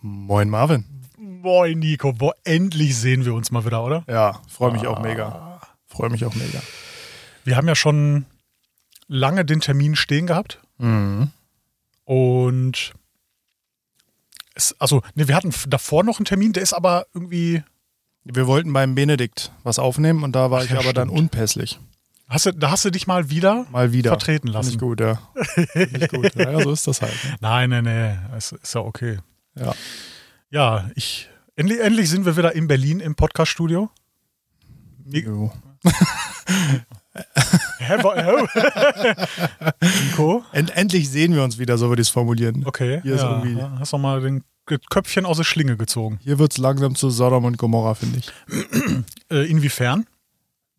Moin Marvin. Moin Nico, boah, endlich sehen wir uns mal wieder, oder? Ja, freue mich auch mega. Freue mich auch mega. Wir haben ja schon lange den Termin stehen gehabt. Mhm. Und es, also, ne, wir hatten davor noch einen Termin, der ist aber irgendwie. Wir wollten beim Benedikt was aufnehmen und da war Ach ich ja, aber dann stimmt. unpässlich. Hast du, da hast du dich mal wieder Mal wieder. vertreten lassen. ich gut, ja. Ich gut. Ja, so ist das halt. ne? Nein, nein, nein, es ist ja okay. Ja. Ja, ich. Endlich, endlich sind wir wieder in Berlin im Podcaststudio. Jo. Nico? End, endlich sehen wir uns wieder, so würde ich es formulieren. Okay. Hier ist ja, irgendwie- Hast doch mal den Köpfchen aus der Schlinge gezogen. Hier wird es langsam zu Sodom und Gomorra, finde ich. Äh, inwiefern?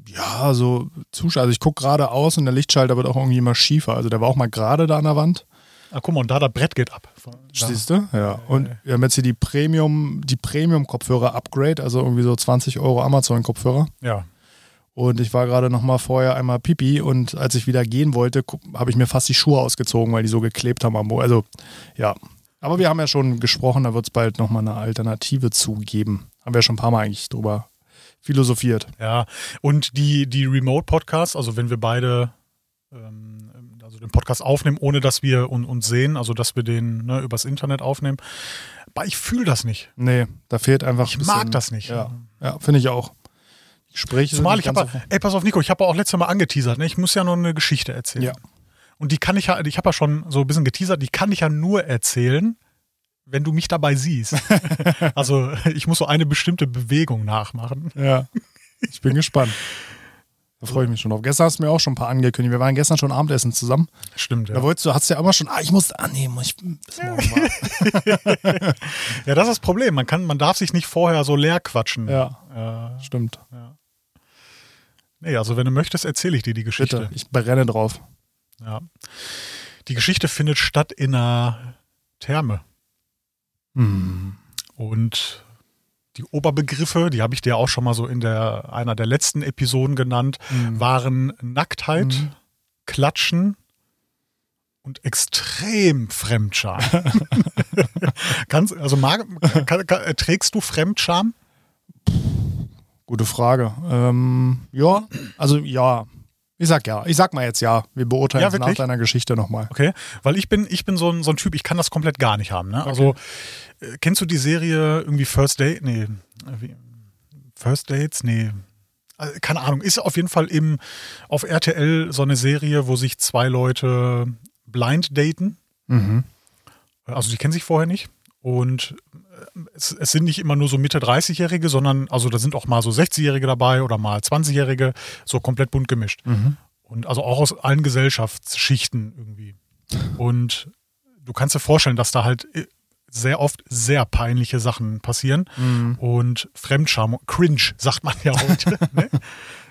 Ja, so Zuschauer. Also ich gucke gerade aus und der Lichtschalter wird auch irgendwie immer schiefer. Also der war auch mal gerade da an der Wand. Ah, guck mal, und da das Brett geht ab. Siehst du? Ja. Und wir haben jetzt hier die Premium, die Premium-Kopfhörer-Upgrade, also irgendwie so 20 Euro Amazon-Kopfhörer. Ja. Und ich war gerade noch mal vorher einmal Pipi und als ich wieder gehen wollte, habe ich mir fast die Schuhe ausgezogen, weil die so geklebt haben am. Also, ja. Aber wir haben ja schon gesprochen, da wird es bald noch mal eine Alternative zugeben. Haben wir schon ein paar Mal eigentlich drüber philosophiert. Ja, und die, die Remote-Podcasts, also wenn wir beide ähm, also den Podcast aufnehmen, ohne dass wir un, uns sehen, also dass wir den ne, übers Internet aufnehmen, aber ich fühle das nicht. Nee, da fehlt einfach Ich ein bisschen, mag das nicht. Ja, ja finde ich auch. Gespräche Zumal sind ich habe, so- ey, pass auf, Nico, ich habe auch letztes Mal angeteasert, ne? ich muss ja noch eine Geschichte erzählen. Ja. Und die kann ich ja, ich habe ja schon so ein bisschen geteasert, die kann ich ja nur erzählen, wenn du mich dabei siehst. also ich muss so eine bestimmte Bewegung nachmachen. Ja, ich bin gespannt. Da freue ich mich schon drauf. Gestern hast du mir auch schon ein paar angekündigt. Wir waren gestern schon Abendessen zusammen. Stimmt, Da ja. wolltest du, hast du ja immer schon, ah, ich muss, muss ich bis morgen mal. Ja, das ist das Problem. Man kann, man darf sich nicht vorher so leer quatschen. ja, Äh, stimmt. nee, also wenn du möchtest, erzähle ich dir die Geschichte. Bitte, ich brenne drauf. Ja. Die Geschichte findet statt in einer Therme. Hm. Und die Oberbegriffe, die habe ich dir auch schon mal so in der, einer der letzten Episoden genannt, Mhm. waren Nacktheit, Mhm. Klatschen und extrem Fremdscham. Kannst, also mag, kann, kann, trägst du Fremdscham? Gute Frage. Ähm, ja, also ja. Ich sag ja. Ich sag mal jetzt ja. Wir beurteilen Ja, es nach deiner Geschichte nochmal. Okay, weil ich bin, ich bin so ein, so ein Typ, ich kann das komplett gar nicht haben. Ne? Also, äh, kennst du die Serie irgendwie First Date? Nee. wie- First Dates? Nee. Äh, Keine Ahnung. Ist auf jeden Fall im, auf RTL so eine Serie, wo sich zwei Leute blind daten. Mhm. Also die kennen sich vorher nicht. Und es, es sind nicht immer nur so Mitte 30-Jährige, sondern also da sind auch mal so 60-Jährige dabei oder mal 20-Jährige, so komplett bunt gemischt. Mhm. Und also auch aus allen Gesellschaftsschichten irgendwie. Und du kannst dir vorstellen, dass da halt äh, sehr oft sehr peinliche Sachen passieren. Mhm. Und Fremdscham, cringe, sagt man ja heute. ne?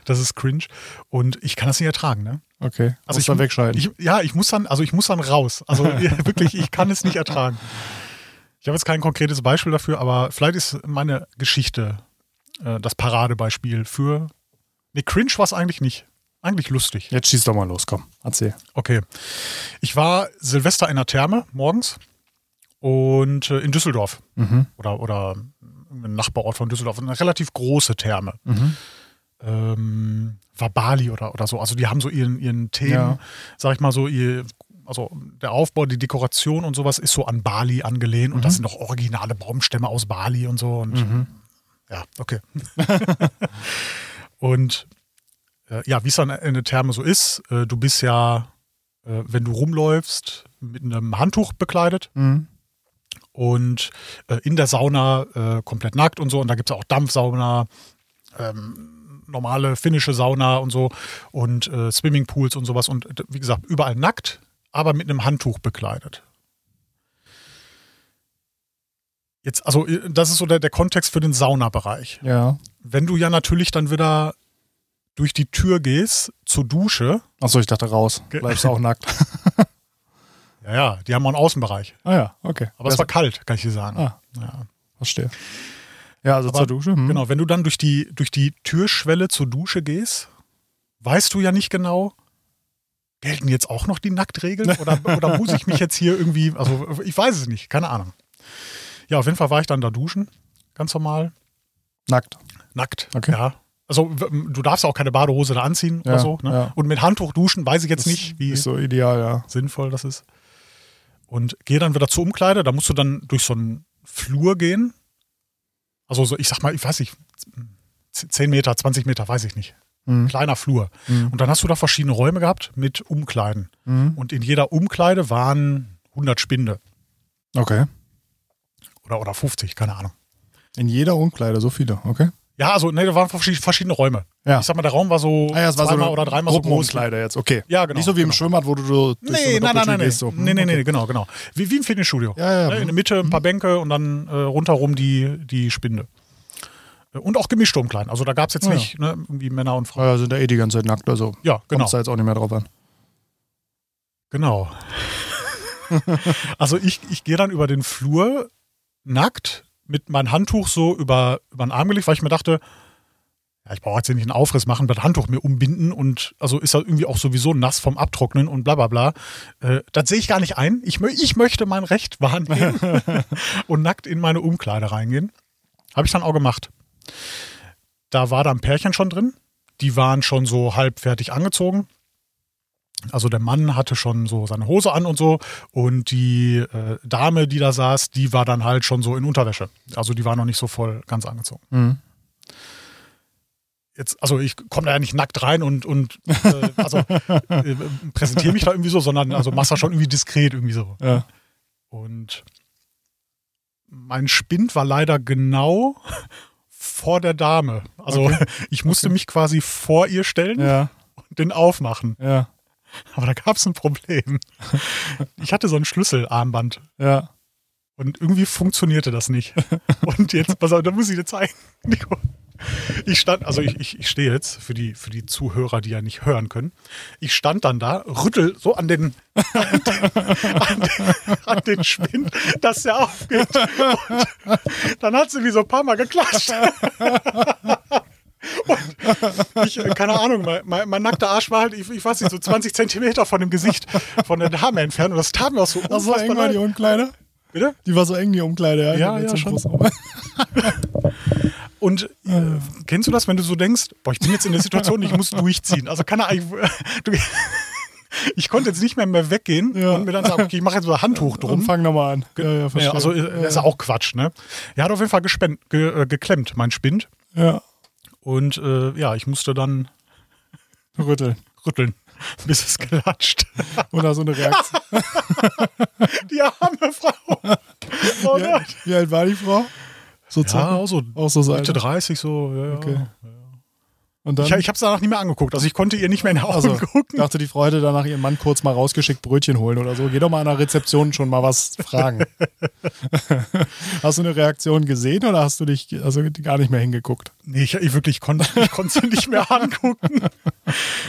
Das ist cringe. Und ich kann das nicht ertragen, ne? Okay. Also Musst ich dann wegschalten. Ich, ja, ich muss dann, also ich muss dann raus. Also wirklich, ich kann es nicht ertragen. Ich habe jetzt kein konkretes Beispiel dafür, aber vielleicht ist meine Geschichte äh, das Paradebeispiel für. Nee, cringe war es eigentlich nicht. Eigentlich lustig. jetzt schieß doch mal los, komm. Erzähl. Okay. Ich war Silvester in der Therme morgens und äh, in Düsseldorf Mhm. oder, oder ein Nachbarort von Düsseldorf, eine relativ große Therme. Mhm. Ähm, war Bali oder, oder so. Also die haben so ihren, ihren Themen, Ja. sag ich mal so, ihr, also der Aufbau, die Dekoration und sowas ist so an Bali angelehnt und das sind doch originale Baumstämme aus Bali und so. Und Mhm. ja, okay. und äh, ja, wie es dann in der Therme so ist, äh, du bist ja, äh, wenn du rumläufst, mit einem Handtuch bekleidet Mhm. und äh, in der Sauna äh, komplett nackt und so. Und da gibt es auch Dampfsauna, ähm, normale finnische Sauna und so und äh, Swimmingpools und sowas. Und äh, wie gesagt, überall nackt, aber mit einem Handtuch bekleidet. Jetzt, also, äh, das ist so der, der Kontext für den Saunabereich. Ja. Wenn du ja natürlich dann wieder durch die Tür gehst zur Dusche, Achso, ich dachte raus. Ge- Bleibst auch nackt. ja, ja, die haben auch einen Außenbereich. ah ja, okay. Aber es war kalt, kann ich dir sagen. Ah. Ja. Verstehe. Ja, also Aber- zur Dusche. hm. Genau, wenn du dann durch die, durch die Türschwelle zur Dusche gehst, weißt du ja nicht genau, gelten jetzt auch noch die Nacktregeln? Oder, oder muss ich mich jetzt hier irgendwie, also ich weiß es nicht, keine Ahnung. Ja, auf jeden Fall war ich dann da duschen, ganz normal, Nackt. nackt. Okay. Ja. Also du darfst auch keine Badehose da anziehen Ja, oder so. Ne? ja. Und mit Handtuch duschen, weiß ich jetzt Das nicht, wie Ist so ideal, ja. sinnvoll das ist. Und gehe dann wieder zur Umkleide, da musst du dann durch so einen Flur gehen. Also so, ich sag mal, ich weiß nicht, 10 Meter, 20 Meter, weiß ich nicht. Mhm. Kleiner Flur. Mhm. Und dann hast du da verschiedene Räume gehabt mit Umkleiden. Mhm. Und in jeder Umkleide waren 100 Spinde. Okay. Oder, oder 50, keine Ahnung. In jeder Umkleide, so viele, okay. Ja, also, ne, da waren verschi- verschiedene Räume. Ja. Ich sag mal, der Raum war so Ah ja, es war so oder dreimal so groß. Gruppenumkleide jetzt, okay. Ja, genau. Nicht so wie im genau. Schwimmbad, wo du so Nee, nein, nein, nein, nee. gehst, so. nee, nee, Okay. nee, genau, genau. Wie, wie im Fitnessstudio. Ja, ja. Ne, in der Mitte ein paar Bänke und dann äh, rundherum die, die Spinde. Und auch gemischte Umkleiden. Also da gab es jetzt Ja, ja. nicht ne, irgendwie Männer und Frauen. Ja, sind ja eh die ganze Zeit nackt, also Ja, genau. kommst da jetzt auch nicht mehr drauf an. Genau. also ich, ich gehe dann über den Flur nackt mit meinem Handtuch so über, über den Arm gelegt, weil ich mir dachte, ja, ich brauche jetzt hier nicht einen Aufriss machen, das Handtuch mir umbinden und also ist er irgendwie auch sowieso nass vom Abtrocknen und bla bla bla. Äh, das sehe ich gar nicht ein. Ich, ich möchte mein Recht wahrnehmen und nackt in meine Umkleide reingehen. Habe ich dann auch gemacht. Da war da ein Pärchen schon drin. Die waren schon so halb fertig angezogen. Also der Mann hatte schon so seine Hose an und so und die äh, Dame, die da saß, die war dann halt schon so in Unterwäsche. Also die war noch nicht so voll ganz angezogen. Mhm. Jetzt, also ich komme da ja nicht nackt rein und, und äh, also äh, präsentiere mich da irgendwie so, sondern also mach's da schon irgendwie diskret irgendwie so. Ja. Und mein Spind war leider genau vor der Dame. Also Okay. ich musste mich quasi vor ihr stellen Ja, und den aufmachen. ja, Aber da gab es ein Problem. Ich hatte so ein Schlüsselarmband ja. und irgendwie funktionierte das nicht. Und jetzt, pass auf, da muss ich dir zeigen, Nico. Ich stand, also ich, ich, ich stehe jetzt für die, für die Zuhörer, die ja nicht hören können. Ich stand dann da, rüttel so an den, an den, an den, an den Spind, dass der aufgeht. Und dann hat sie wie so ein paar Mal geklatscht. Und ich, keine Ahnung, mein, mein, mein nackter Arsch war halt, ich, ich weiß nicht, so 20 Zentimeter von dem Gesicht von der Dame entfernt. Und das tat mir auch so unfassbar eng war leid. die Umkleide? Bitte? Die war so eng, die Umkleide, ja. Ja, ja, schon. Und äh, kennst du das, wenn du so denkst, boah, ich bin jetzt in der Situation, ich muss durchziehen. Also kann er eigentlich. Ich konnte jetzt nicht mehr, mehr weggehen Ja. und mir dann sagen, okay, ich mache jetzt so ein Handtuch Und drum. fang nochmal an. Ja, ja, verstehe. Also äh, das ist auch Quatsch, ne? Er hat auf jeden Fall gespennt, ge, äh, geklemmt, mein Spind. ja, Und äh, ja, ich musste dann rütteln. rütteln, bis es klatscht. Oder so eine Reaktion. Die arme Frau. Oh wie alt war die Frau? So Ja, auch so Auch so. Mitte 30, so. Ja, ja. Okay. Und dann Ich, ich habe es danach nicht mehr angeguckt. Also ich konnte ihr nicht mehr in die Augen also, gucken. dachte, die hätte danach ihren Mann kurz mal rausgeschickt, Brötchen holen oder so. Geh doch mal an der Rezeption schon mal was fragen. hast du eine Reaktion gesehen oder hast du dich also gar nicht mehr hingeguckt? Nee, ich, ich wirklich konnte ich konnte sie nicht mehr angucken.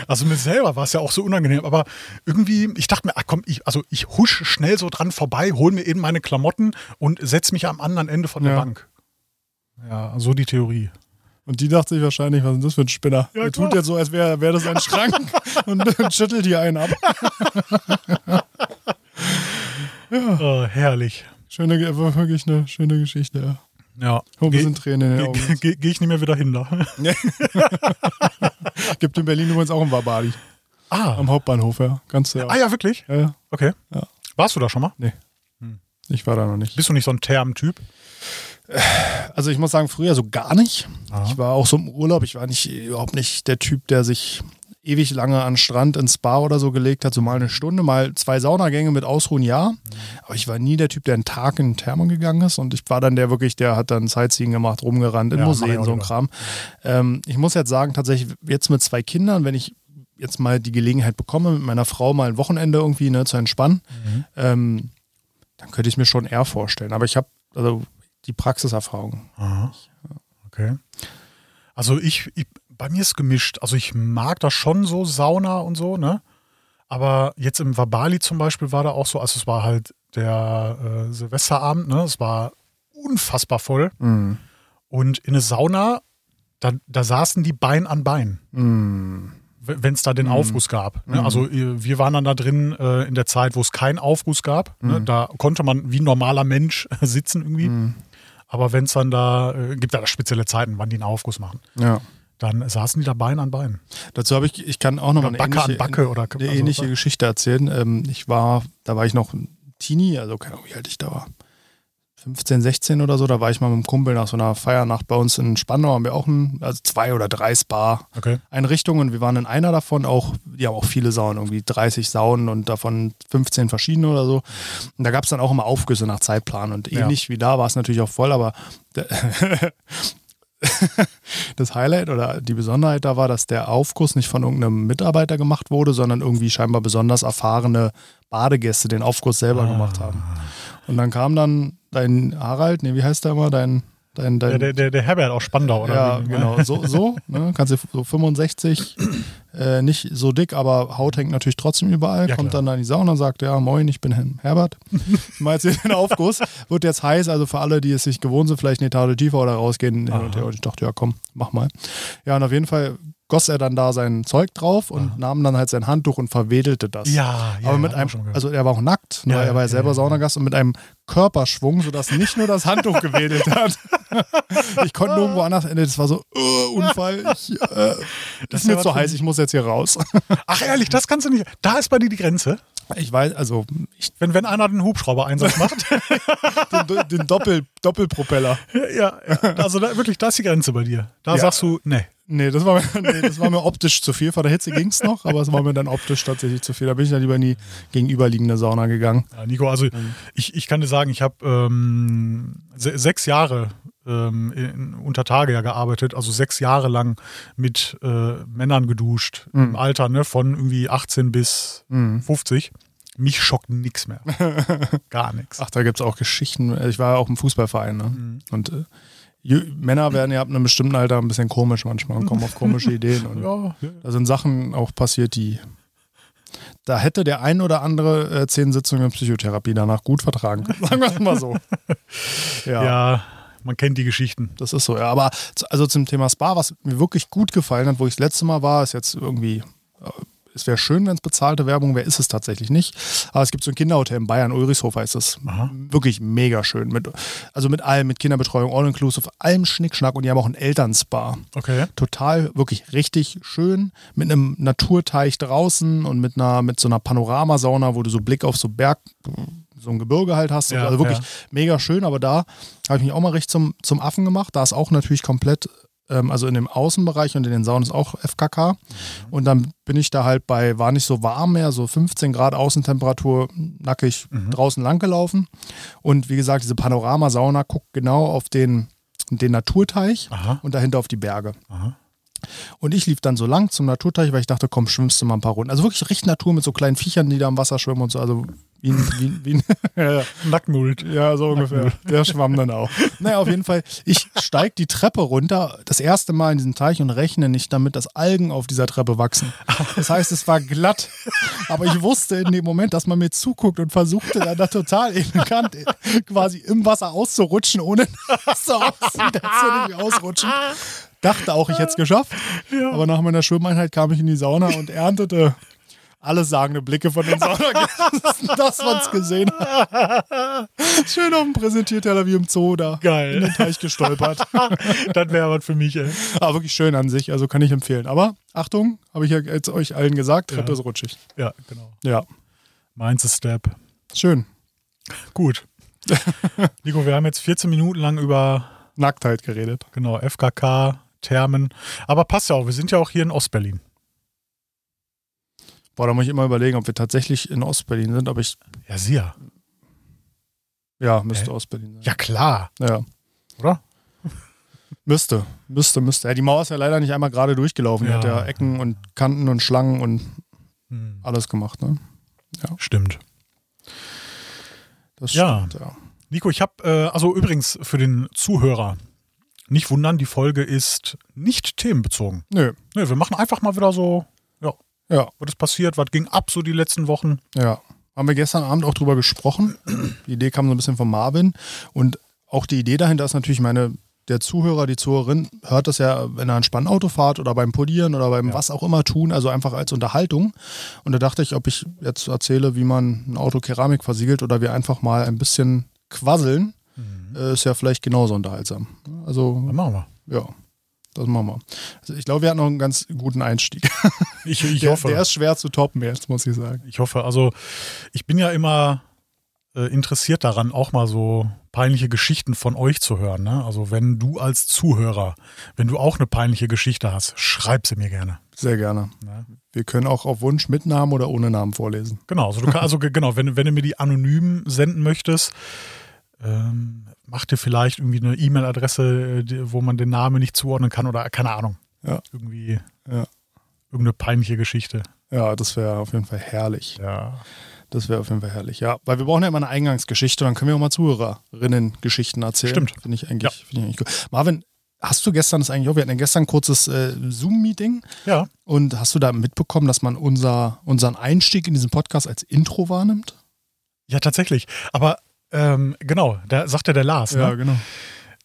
Also mir selber war es ja auch so unangenehm, aber irgendwie, ich dachte mir, ach komm, ich, also ich husch schnell so dran vorbei, hol mir eben meine Klamotten und setz mich am anderen Ende von der Ja. Bank. Ja, so die Theorie. Und die dachte sich wahrscheinlich, was ist das für ein Spinner? Ja, Der klar. tut jetzt so, als wäre wär das ein Schrank und, und schüttelt hier einen ab. Oh, herrlich. Schöne, wirklich eine schöne Geschichte, ja. Ja. Oh, wir Gehe sind Tränen in den Augen. geh, geh ich nicht mehr wieder hin da. Gibt in Berlin übrigens auch ein Wabadi. Ah. Am Hauptbahnhof, ja. Ganz ja. Ah ja, wirklich? ja, ja. Okay. Ja. Warst du da schon mal? Ich war da noch nicht. Bist du nicht so ein Therm-Typ? Also ich muss sagen, früher so gar nicht. Aha. Ich war auch so im Urlaub. Ich war nicht überhaupt nicht der Typ, der sich ewig lange an Strand ins Spa oder so gelegt hat. So mal eine Stunde, mal zwei Saunagänge mit Ausruhen, ja. Aber ich war nie der Typ, der einen Tag in den Thermen gegangen ist. Und ich war dann der wirklich, der hat dann Sightseeing gemacht, rumgerannt, in Ja, Museen, so ein. Kram. Ähm, ich muss jetzt sagen, tatsächlich jetzt mit zwei Kindern, wenn ich jetzt mal die Gelegenheit bekomme, mit meiner Frau mal ein Wochenende irgendwie ne, zu entspannen, Mhm. ähm, dann könnte ich mir schon eher vorstellen. Aber ich habe also die Praxiserfahrung. Aha. Okay. Also ich, ich, bei mir ist gemischt. Also ich mag das schon so, Sauna und so, ne? Aber jetzt im Wabali zum Beispiel war da auch so, also es war halt der äh, Silvesterabend, ne? Es war unfassbar voll. Mm. Und in eine Sauna, da, da saßen die Bein an Bein. Mm. wenn es da den Mhm. Aufguss gab. Ne? Mhm. Also äh, wir waren dann da drin äh, in der Zeit, wo es keinen Aufguss gab. Ne? Mhm. Da konnte man wie ein normaler Mensch sitzen irgendwie. Aber wenn es dann da, äh, gibt ja da spezielle Zeiten, wann die einen Aufguss machen. Ja. Dann saßen die da Bein an Bein. Dazu habe ich, ich kann auch noch mal Oder eine Backe an ähnliche, Backe oder eine also- ähnliche Geschichte erzählen. Ähm, ich war, da war ich noch ein Teenie, also keine Ahnung, wie alt ich da war. 15, 16 oder so, da war ich mal mit einem Kumpel nach so einer Feiernacht bei uns in Spandau, haben wir auch ein, also zwei oder drei Okay. Spa-Einrichtungen und wir waren in einer davon auch, die haben auch viele Saunen, irgendwie 30 Saunen und davon 15 verschiedene oder so. Und da gab es dann auch immer Aufgüsse nach Zeitplan und Ja. ähnlich wie da war es natürlich auch voll, aber das Highlight oder die Besonderheit da war, dass der Aufguss nicht von irgendeinem Mitarbeiter gemacht wurde, sondern irgendwie scheinbar besonders erfahrene Badegäste den Aufguss selber Ah. gemacht haben. Und dann kam dann dein Harald, nee, wie heißt der immer, dein, dein, dein Der, der, der, Herbert aus Spandau, oder? ja, wie? genau, so, so ne? kannst du so 65, äh, nicht so dick, aber Haut hängt natürlich trotzdem überall, Ja, kommt klar. dann in die Sauna und sagt, ja, moin, ich bin Herbert, mache jetzt hier den Aufguss, wird jetzt heiß, also für alle, die es sich gewohnt sind, vielleicht eine Etage tiefer oder rausgehen Aha. und ich dachte, ja, komm, mach mal. Ja, und auf jeden Fall goss er dann da sein Zeug drauf und nahm dann halt sein Handtuch und verwedelte das. Ja, ja. aber mit einem, also er war auch nackt, ne? Ja, er war ja selber. Saunagast und mit einem Körperschwung, sodass nicht nur das Handtuch gewedelt hat. ich konnte nirgendwo anders enden. Das war so, uh, Unfall, ich, äh, das ist mir zu heiß, ich muss jetzt hier raus. Ach ehrlich, das kannst du nicht. Da ist bei dir die Grenze. Ich weiß, also ich, Wenn, wenn einer den Hubschrauber-Einsatz macht. den, den Doppel, Doppelpropeller. ja, ja. Also da, wirklich, da ist die Grenze bei dir. Da Ja. sagst du, nee. Nee, das war mir, nee, das war mir optisch zu viel. Vor der Hitze ging es noch, aber es war mir dann optisch tatsächlich zu viel. Da bin ich dann lieber in die gegenüberliegende Sauna gegangen. Ja, Nico, also ich, ich kann dir sagen, ich habe ähm, se sechs Jahre ähm, in, unter Tage ja gearbeitet, also sechs Jahre lang mit äh, Männern geduscht, im Alter ne, von irgendwie 18 bis Mhm. 50. Mich schockt nichts mehr. Gar nichts. Ach, da gibt es auch Geschichten. Ich war ja auch im Fußballverein. Ne? Mhm. Und äh, Männer werden ja ab einem bestimmten Alter ein bisschen komisch manchmal und kommen auf komische Ideen. Und Ja, da sind Sachen auch passiert, die. Da hätte der ein oder andere äh, zehn Sitzungen in Psychotherapie danach gut vertragen können. Sagen wir es mal so. Ja, ja, man kennt die Geschichten. das ist so. Ja. Aber also zum Thema Spa, was mir wirklich gut gefallen hat, wo ich das letzte Mal war, ist jetzt irgendwie. Es wäre schön, wenn es bezahlte Werbung wäre, ist es tatsächlich nicht. Aber es gibt so ein Kinderhotel in Bayern, Ulrichshofer ist es. Aha. Wirklich mega schön. Mit, also mit allem, mit Kinderbetreuung, all-inclusive, allem Schnickschnack und die haben auch ein Elternspa. Okay. Total, wirklich richtig schön. Mit einem Naturteich draußen und mit einer, mit so einer Panoramasauna, wo du so Blick auf so Berg, so ein Gebirge halt hast. Ja, also wirklich ja. mega schön, aber da habe ich mich auch mal recht zum, zum Affen gemacht. Da ist auch natürlich komplett, ähm, also in dem Außenbereich und in den Saunen ist auch FKK. Und dann bin ich da halt bei, war nicht so warm mehr, so 15 Grad Außentemperatur, nackig draußen lang gelaufen. Und wie gesagt, diese Panoramasauna guckt genau auf den, den Naturteich Aha. und dahinter auf die Berge. Aha. Und ich lief dann so lang zum Naturteich, weil ich dachte, komm, schwimmst du mal ein paar Runden. Also wirklich richtig Natur mit so kleinen Viechern, die da im Wasser schwimmen und so. Also wie ein, wie, ein- wie ein ja, ja. Nacktmult. Ja, so ungefähr. Der schwamm dann auch. Naja, auf jeden Fall, ich steig die Treppe runter, das erste Mal in diesen Teich und rechne nicht damit, dass Algen auf dieser Treppe wachsen. Das heißt, es war glatt. Aber ich wusste in dem Moment, dass man mir zuguckt und versuchte dann da total elegant quasi im Wasser auszurutschen, ohne dass so aussieht, als würde ich ausrutschen. Dachte auch, ich hätte es geschafft. Aber nach meiner Schwimmeinheit kam ich in die Sauna und erntete alle sagende Blicke von den Saunagästen, dass man es gesehen hat. Schön auf dem Präsentierteller wie im Zoo da. Geil. In den Teich gestolpert. das wäre was für mich, ey. Aber wirklich schön an sich, also kann ich empfehlen. Aber Achtung, habe ich ja jetzt euch allen gesagt, Treppe ist rutschig. Ja, genau. Ja, Meins ist Step. schön. Gut. Nico, wir haben jetzt 14 Minuten lang über Nacktheit geredet. genau FKK, Thermen. Aber passt ja auch, wir sind ja auch hier in Ostberlin. Boah, da muss ich immer überlegen, ob wir tatsächlich in Ostberlin sind, aber ich, Ja, sicher. ja, müsste Hä? Ostberlin sein. Ja, klar. Ja. Oder? Müsste, müsste, müsste. Ja, die Mauer ist ja leider nicht einmal gerade durchgelaufen. Die Ja. hat ja Ecken und Kanten und Schlangen und Hm. alles gemacht, ne? Stimmt. Das Ja. stimmt, ja. Nico, ich habe, äh, also übrigens für den Zuhörer, nicht wundern, die Folge ist nicht themenbezogen. Nö, Nö, wir machen einfach mal wieder so, ja, ja, was ist passiert, was ging ab so die letzten Wochen. ja. Haben wir gestern Abend auch drüber gesprochen. Die Idee kam so ein bisschen von Marvin. Und auch die Idee dahinter ist natürlich meine, der Zuhörer, die Zuhörerin hört das ja in einer entspannten Autofahrt oder beim Polieren oder beim Ja. was auch immer tun, also einfach als Unterhaltung. Und da dachte ich, ob ich jetzt erzähle, wie man ein Auto Keramik versiegelt oder wir einfach mal ein bisschen quasseln, äh, ist ja vielleicht genauso unterhaltsam. Also, Dann machen wir. ja, das machen wir. Also ich glaube, wir hatten noch einen ganz guten Einstieg. Ich, ich der, hoffe. der ist schwer zu toppen jetzt, muss ich sagen. Ich hoffe, also ich bin ja immer äh, interessiert daran, auch mal so peinliche Geschichten von euch zu hören. Ne? Also wenn du als Zuhörer, wenn du auch eine peinliche Geschichte hast, schreib sie mir gerne. Sehr gerne. Ne? Wir können auch auf Wunsch mit Namen oder ohne Namen vorlesen. Genau, also, kann, also ge- genau, wenn, wenn du mir die anonym senden möchtest, ähm, mach dir vielleicht irgendwie eine E-Mail-Adresse, äh, wo man den Namen nicht zuordnen kann oder keine Ahnung. Ja. Irgendwie Ja. irgendeine peinliche Geschichte. Ja, das wäre auf jeden Fall herrlich. Ja. Das wäre auf jeden Fall herrlich. Ja, weil wir brauchen ja immer eine Eingangsgeschichte, dann können wir auch mal Zuhörerinnen-Geschichten erzählen. Stimmt. Finde ich eigentlich, finde ich eigentlich gut. Marvin, hast du gestern das eigentlich auch? Wir hatten ja gestern ein kurzes äh, Zoom-Meeting Ja. und hast du da mitbekommen, dass man unser, unseren Einstieg in diesen Podcast als Intro wahrnimmt? Ja, tatsächlich. Aber ähm, genau, da sagt ja der Lars, ne? genau.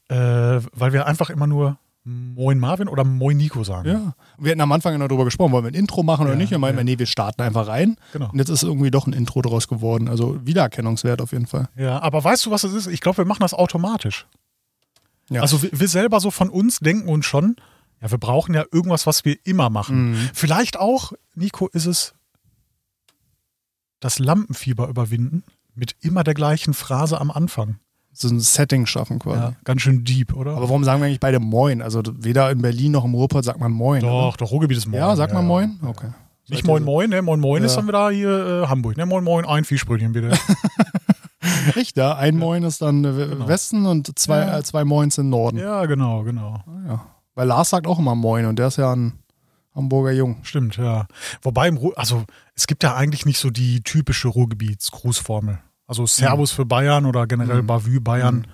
äh, weil wir einfach immer nur Moin Marvin oder Moin Nico sagen. Ja. Wir hatten am Anfang ja noch darüber gesprochen, wollen wir ein Intro machen oder Ja, nicht? Wir meinten, ja. nee, wir starten einfach rein. Genau. Und jetzt ist irgendwie doch ein Intro draus geworden. Also Wiedererkennungswert auf jeden Fall. Ja, aber weißt du, was es ist? Ich glaube, wir machen das automatisch. Ja. Also wir, wir selber so von uns denken uns schon, ja, wir brauchen ja irgendwas, was wir immer machen. Mhm. Vielleicht auch, Nico, ist es das Lampenfieber überwinden mit immer der gleichen Phrase am Anfang. So ein Setting schaffen quasi. Ja, ganz schön deep, oder? Aber warum sagen wir eigentlich beide Moin? Also weder in Berlin noch im Ruhrpott sagt man Moin. doch, oder? doch, Ruhrgebiet ist Moin. Ja, sagt man Moin? Okay. Nicht Seid Moin Moin, ne? Moin Moin ist Ja. dann wieder hier äh, Hamburg. Ne? Moin Moin, ein Fischbrötchen bitte. Echt, ja. Ein Moin ist dann äh, Genau. Westen und zwei, Ja. äh, zwei Moins im Norden. ja, genau, genau. Ah, ja. Weil Lars sagt auch immer Moin und der ist ja ein Hamburger Jung. Stimmt, ja. Wobei im Ruhr, also es gibt ja eigentlich nicht so die typische Ruhrgebietsgrußformel. Also Servus für Bayern oder generell Mhm. Bavü Bayern.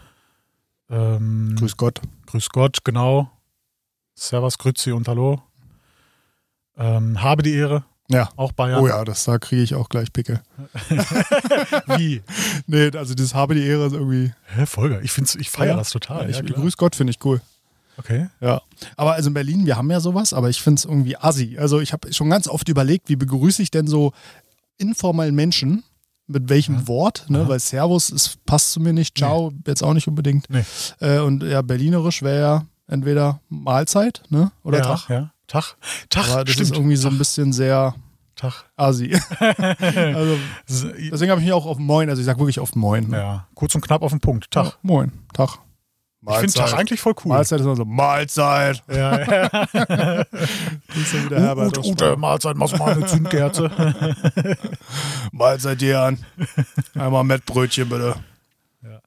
Ähm, Grüß Gott. Grüß Gott, genau. Servus, Grüezi und Hallo. Ähm, habe die Ehre, Ja. auch Bayern. Oh ja, das, da kriege ich auch gleich Pickel. Wie? Nee, also das habe die Ehre ist irgendwie. Hä, Folger, ich, find's, ich feiere Ja. das total. ich, ja. Grüß Gott finde ich cool. Okay. Ja. Aber also in Berlin, wir haben ja sowas, aber ich finde es irgendwie assi. Also ich habe schon ganz oft überlegt, wie begrüße ich denn so informellen Menschen? Mit welchem Wort? Ne? Aha. Weil Servus ist, passt zu mir nicht, Ciao jetzt auch nicht unbedingt. Nee. Äh, und ja, Berlinerisch wäre ja entweder Mahlzeit ne? oder ja, Tag. Ja. Tag. Tag, Aber das stimmt. ist irgendwie so ein bisschen sehr Tag. assi. also, deswegen habe ich mich auch auf Moin, also ich sage wirklich auf Moin. Ne? Ja, kurz und knapp auf den Punkt. Tag. Ja, moin, Tag. Ich finde Tag eigentlich voll cool. Mahlzeit ist immer so, Mahlzeit. Ja, ja. Ist Herbert Ute, Ute, Mahlzeit, machst mal eine Zündkerze. Mahlzeit dir an. Einmal Mettbrötchen bitte.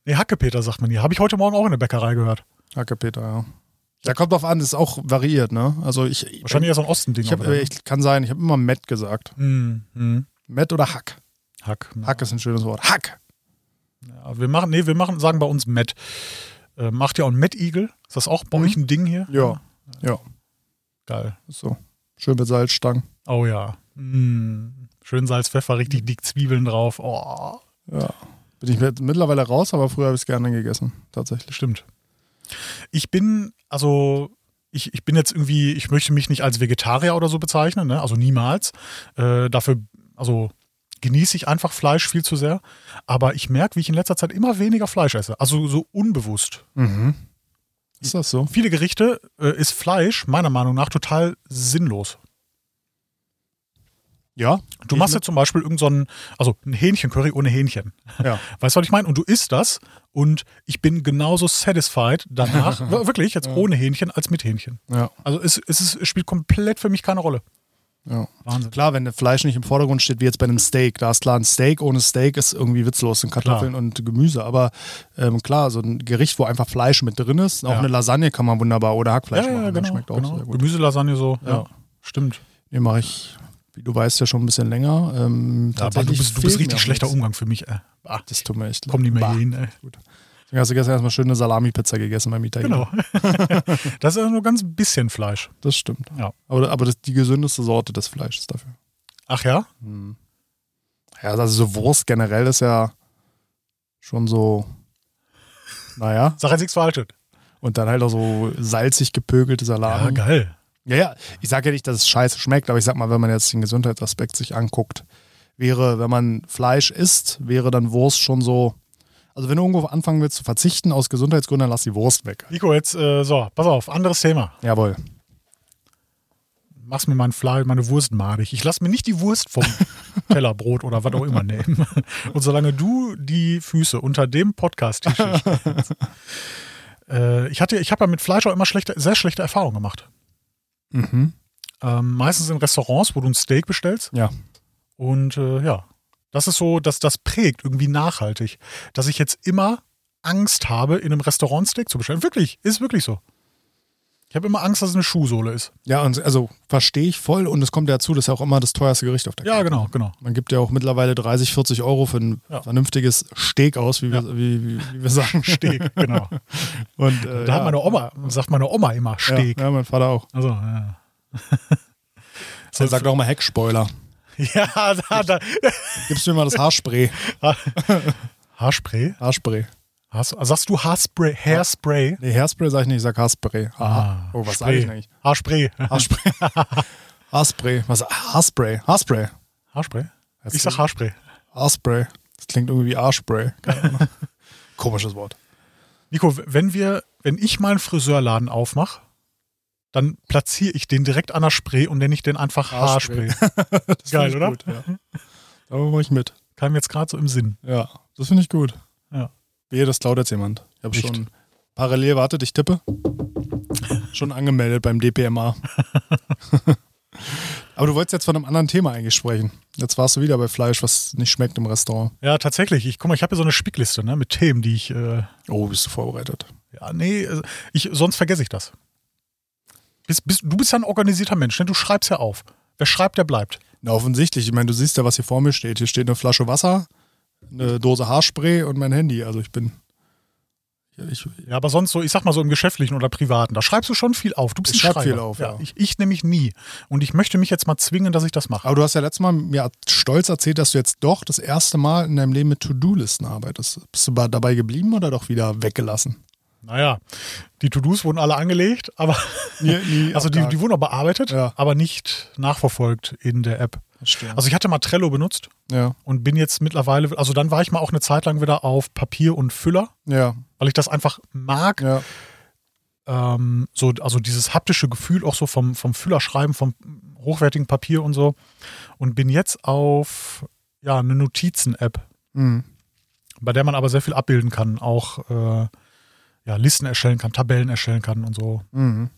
nee, Hackepeter sagt man hier. Habe ich heute Morgen auch in der Bäckerei gehört. Hacke Peter, ja. Da kommt drauf an, das ist auch variiert, ne? Also ich, Wahrscheinlich eher so ein Ostending. ich, hab, ich kann sein, ich habe immer Met gesagt. Hm. Met oder Hack? Hack. Hack ist ein schönes Wort. Hack! Ja, wir machen, nee, wir machen, sagen bei uns Met. Äh, macht ihr auch einen Met-Igel? Ist das auch bei Mhm. euch ein Ding hier? Ja, ja, Geil. so. Schön mit Salzstangen. Oh ja. Mm. Schön Salz, Pfeffer, richtig dick Zwiebeln drauf. Oh, Ja. Bin ich mit- mittlerweile raus, aber früher habe ich es gerne gegessen. Tatsächlich. stimmt. Ich bin, also, ich, ich bin jetzt irgendwie, ich möchte mich nicht als Vegetarier oder so bezeichnen, ne? also niemals. Äh, dafür, also genieße ich einfach Fleisch viel zu sehr. Aber ich merke, wie ich in letzter Zeit immer weniger Fleisch esse. Also so unbewusst. Mhm. Ist das so? Viele Gerichte äh, ist Fleisch meiner Meinung nach total sinnlos. Ja. Du machst jetzt zum Beispiel irgend so also ein Hähnchencurry ohne Hähnchen. Ja. Weißt du, was ich meine? Und du isst das und ich bin genauso satisfied danach, wir- wirklich jetzt ohne Hähnchen als mit Hähnchen. Ja. Also es, es, ist, es spielt komplett für mich keine Rolle. Ja. Wahnsinn. Klar, wenn das Fleisch nicht im Vordergrund steht, wie jetzt bei einem Steak, da ist klar, ein Steak ohne Steak ist irgendwie witzlos, sind Kartoffeln und Gemüse. Aber ähm, klar, so ein Gericht, wo einfach Fleisch mit drin ist, auch Ja. eine Lasagne kann man wunderbar oder Hackfleisch ja, ja, machen, das genau. schmeckt auch genau. sehr gut. Gemüselasagne so, ja. Ja. Stimmt. Den mache ich, wie du weißt, ja schon ein bisschen länger. Ähm, Ja, aber du bist, du bist richtig schlechter. Umgang für mich. Äh. Ah, Das tut mir echt leid. komm nicht mehr Bah. hier hin. Ey. Deswegen hast du gestern erstmal schöne Salami-Pizza gegessen beim Italiener. Genau. das ist ja nur ganz bisschen Fleisch. Das stimmt. Ja. Aber, aber das ist die gesündeste Sorte des Fleisches dafür. Ach ja? Ja, also so Wurst generell ist ja schon so, naja. Sag jetzt nichts Falsches. Und dann halt auch so salzig gepökelte Ja, Salami. geil. Ja, ja, ich sage ja nicht, dass es scheiße schmeckt, aber ich sag mal, wenn man jetzt den Gesundheitsaspekt sich anguckt, wäre, wenn man Fleisch isst, wäre dann Wurst schon so. Also wenn du irgendwo anfangen willst zu verzichten aus Gesundheitsgründen, dann lass die Wurst weg. Nico, jetzt, äh, so, pass auf, anderes Thema. Jawohl. Mach's mir mein Fleisch, meine Wurst madig. Ich lass mir nicht die Wurst vom Tellerbrot oder was auch immer nehmen. Und solange du die Füße unter dem stellst, äh, ich hatte, ich habe ja mit Fleisch auch immer schlechte, sehr schlechte Erfahrungen gemacht. Mhm. Ähm, meistens in Restaurants, wo du ein Steak bestellst. Ja. Und äh, ja, das ist so, dass das prägt irgendwie nachhaltig, dass ich jetzt immer Angst habe, in einem Restaurant Steak zu bestellen. Wirklich, ist wirklich so. Ich habe immer Angst, dass es eine Schuhsohle ist. Ja, und also verstehe ich voll und es kommt ja dazu, das ist ja auch immer das teuerste Gericht auf der Ja, genau, genau. Man gibt ja auch mittlerweile 30, 40 Euro für ein Ja. vernünftiges Steak aus, wie, wir, wie, wie, wir sagen. Steak, genau. Und, äh, Da ja. hat meine Oma, sagt meine Oma immer Steak. Ja, ja, mein Vater auch. Also, ja. Er sagt auch mal Heckspoiler. Ja, da, da. Gibst mir mal das Haarspray. Haarspray? Haarspray. Haars, sagst du Haarspray? Hairspray? Nee, Hairspray sage ich nicht, ich sag Haarspray. Ah. Oh, was sage ich Spray. eigentlich? Haarspray. Haarspray. Haarspray. Was? Haarspray. Haarspray. Haarspray? Ich sag? Haarspray. Haarspray. Das klingt irgendwie wie Ahnung. Komisches Wort. Nico, wenn wir, wenn ich mal einen Friseurladen aufmache, dann platziere ich den direkt an der Spray und nenne ich den einfach Haarspray. Haarspray. Das Geil, oder? Gut, ja. Da mache ich mit. Kam jetzt gerade so im Sinn. Ja, das finde ich gut. Ja. Wehe, das klaut jetzt jemand. Ich habe schon parallel, wartet, ich tippe. schon angemeldet beim DPMA. Aber du wolltest jetzt von einem anderen Thema eigentlich sprechen. Jetzt warst du wieder bei Fleisch, was nicht schmeckt im Restaurant. Ja, tatsächlich. Ich guck mal, ich habe hier so eine Spickliste ne, mit Themen, die ich. Äh, Oh, bist du vorbereitet? ja, nee, also ich, sonst vergesse ich das. Bist, bist, du bist ja ein organisierter Mensch, ne? Du schreibst ja auf. Wer schreibt, der bleibt. Na, offensichtlich. Ich meine, du siehst ja, was hier vor mir steht. Hier steht eine Flasche Wasser, eine Dose Haarspray und mein Handy. Also ich bin. Ja, ich, Ja, aber sonst so, ich sag mal so im Geschäftlichen oder Privaten, da schreibst du schon viel auf. Du bist Ich ein schreib viel auf, ja. Ich, ich nämlich nie. Und ich möchte mich jetzt mal zwingen, dass ich das mache. aber du hast ja letztes Mal mir stolz erzählt, dass du jetzt doch das erste Mal in deinem Leben mit To-Do-Listen arbeitest. Bist du dabei geblieben oder doch wieder weggelassen? Naja, die To-Dos wurden alle angelegt, aber Nie, nie also die, die wurden auch bearbeitet, Ja. aber nicht nachverfolgt in der App. Verstehe. Also ich hatte mal Trello benutzt ja, und bin jetzt mittlerweile, also dann war ich mal auch eine Zeit lang wieder auf Papier und Füller, ja, weil ich das einfach mag. ja. Ähm, so, also dieses haptische Gefühl auch so vom, vom Füllerschreiben, vom hochwertigen Papier und so. Und bin jetzt auf ja, eine Notizen-App, Mhm. bei der man aber sehr viel abbilden kann, auch äh, ja, Listen erstellen kann, Tabellen erstellen kann und so. Mhm.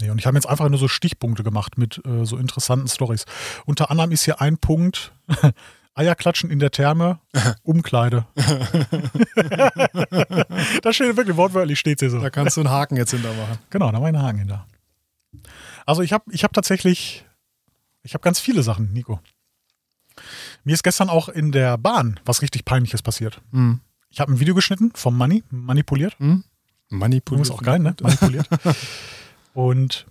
Nee, und ich habe jetzt einfach nur so Stichpunkte gemacht mit äh, so interessanten Stories. Unter anderem ist hier ein Punkt, Eierklatschen in der Therme, Umkleide. da steht wirklich wortwörtlich, steht hier so. Da kannst du einen Haken jetzt hintermachen. Genau, da war ein Haken hinter. Also ich habe ich hab tatsächlich, ich habe ganz viele Sachen, Nico. Mir ist gestern auch in der Bahn was richtig Peinliches passiert. Mhm. Ich habe ein Video geschnitten vom Money, manipuliert. Mhm. Manipuliert. Ist auch geil, ne? Manipuliert. Und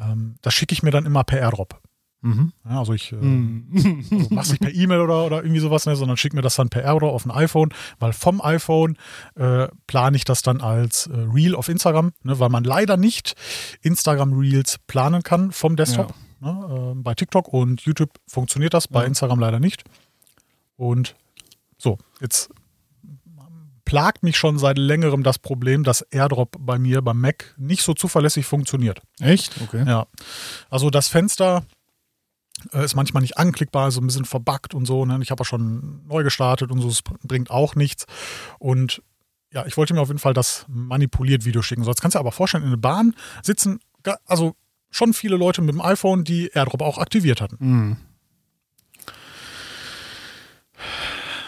ähm, das schicke ich mir dann immer per AirDrop. Mhm. Ja, also ich äh, Mhm. also mach's nicht per E-Mail oder, oder irgendwie sowas, ne, sondern schick mir das dann per AirDrop auf ein iPhone, weil vom iPhone äh, plane ich das dann als äh, Reel auf Instagram, ne, weil man leider nicht Instagram Reels planen kann vom Desktop. Ne, äh, bei TikTok und YouTube funktioniert das, bei Ja. Instagram leider nicht. Und so, jetzt plagt mich schon seit längerem das Problem, dass AirDrop bei mir beim Mac nicht so zuverlässig funktioniert. Echt? Okay. Ja. Also das Fenster äh, ist manchmal nicht anklickbar, so ein bisschen verbuggt und so. Ne? Ich habe auch schon neu gestartet und so, es bringt auch nichts. Und ja, ich wollte mir auf jeden Fall das manipuliert Video schicken. So, jetzt kannst du dir aber vorstellen, in der Bahn sitzen, also schon viele Leute mit dem iPhone, die AirDrop auch aktiviert hatten. Mhm.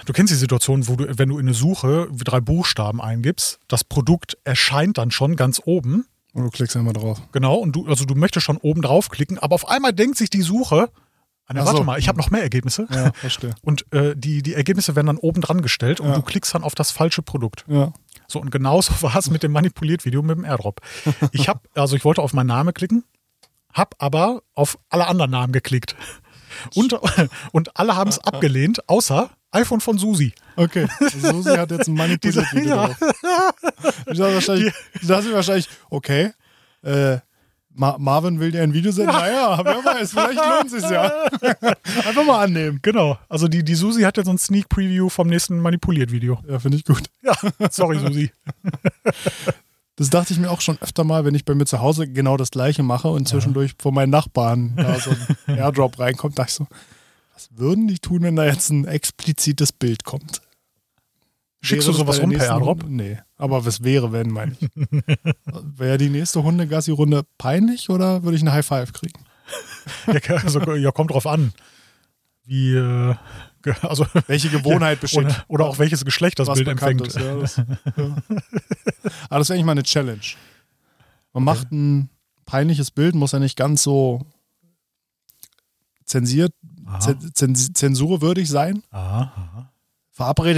Du kennst die Situation, wo du, wenn du in eine Suche drei Buchstaben eingibst, das Produkt erscheint dann schon ganz oben. Und du klickst immer drauf. Genau, und du, also du möchtest schon oben draufklicken, aber auf einmal denkt sich die Suche, ah, ne, Ach warte so. mal, ich habe noch mehr Ergebnisse. Ja, verstehe. Und äh, die, die Ergebnisse werden dann oben dran gestellt und Ja. du klickst dann auf das falsche Produkt. Ja. So, und genauso war es mit dem Manipuliert-Video mit dem AirDrop. Ich habe, also ich wollte auf meinen Namen klicken, habe aber auf alle anderen Namen geklickt. Und, und alle haben es abgelehnt, außer iPhone von Susi. Okay. Susi hat jetzt ein Video ja. drauf. Die sagt wahrscheinlich, wahrscheinlich, okay, äh, Ma Marvin will dir ein Video sehen. Naja, wer weiß, vielleicht lohnt es sich ja. Einfach mal annehmen. Genau. Also die, die Susi hat jetzt so ein Sneak Preview vom nächsten Manipuliert-Video. Ja, finde ich gut. Ja, sorry, Susi. Das dachte ich mir auch schon öfter mal, wenn ich bei mir zu Hause genau das gleiche mache und zwischendurch von meinen Nachbarn da so ein Airdrop reinkommt, dachte ich so, was würden die tun, wenn da jetzt ein explizites Bild kommt? Schickst Wäre du sowas rum per Airdrop? Nee, aber was wäre, wenn, meine ich. Wäre die nächste Hundegassi-Runde peinlich oder würde ich eine High Five kriegen? Ja, also, ja, kommt drauf an. Wie, äh, also, Welche Gewohnheit besteht? oder, oder auch welches Geschlecht das Bild empfängt. ist. Ja, das, ja. Aber das wäre eigentlich mal eine Challenge. Man macht ein peinliches Bild, muss ja nicht ganz so zensiert, Zensurwürdig sein. Aha,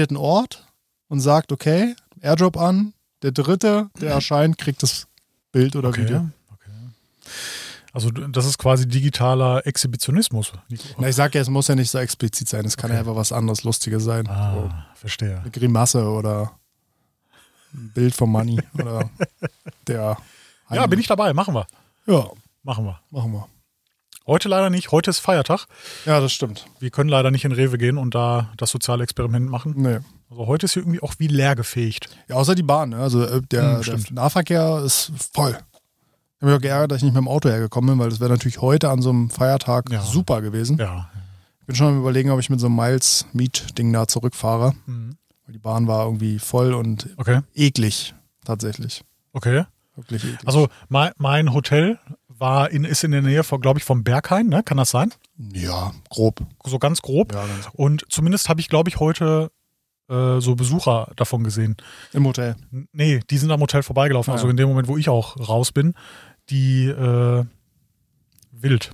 einen Ort und sagt, okay, Airdrop an, der Dritte, der erscheint, kriegt das Bild oder Okay. Video. okay. Also das ist quasi digitaler Exhibitionismus. Na, ich sag ja, es muss ja nicht so explizit sein. Es kann Okay. ja einfach was anderes Lustiges sein. So Ah, verstehe. eine Grimasse oder ein Bild vom Money oder der. Ja, bin ich dabei. Machen wir. Ja, Machen wir. machen wir. Heute leider nicht. Heute ist Feiertag. Ja, das stimmt. Wir können leider nicht in Rewe gehen und da das soziale Experiment machen. Nee. Also heute ist hier irgendwie auch wie leer gefegt. Ja, außer die Bahn. Ne? Also äh, der, Hm, der. Nahverkehr ist voll. Ich habe mich auch geärgert, dass ich nicht mit dem Auto hergekommen bin, weil das wäre natürlich heute an so einem Feiertag Ja. super gewesen. Ja. Ich bin schon am überlegen, ob ich mit so einem Miles-Miet-Ding da zurückfahre. Mhm. Weil die Bahn war irgendwie voll und Okay. eklig. Tatsächlich. Okay. Wirklich eklig. Also mein, mein Hotel war in, ist in der Nähe, glaube ich, vom Berghain, ne? Kann das sein? ja, grob. So ganz grob. Ja, ganz grob. Und zumindest habe ich, glaube ich, heute äh, so Besucher davon gesehen. Im Hotel. N- Nee, die sind am Hotel vorbeigelaufen. Ah, Also ja. in dem Moment, wo ich auch raus bin, die äh, wild.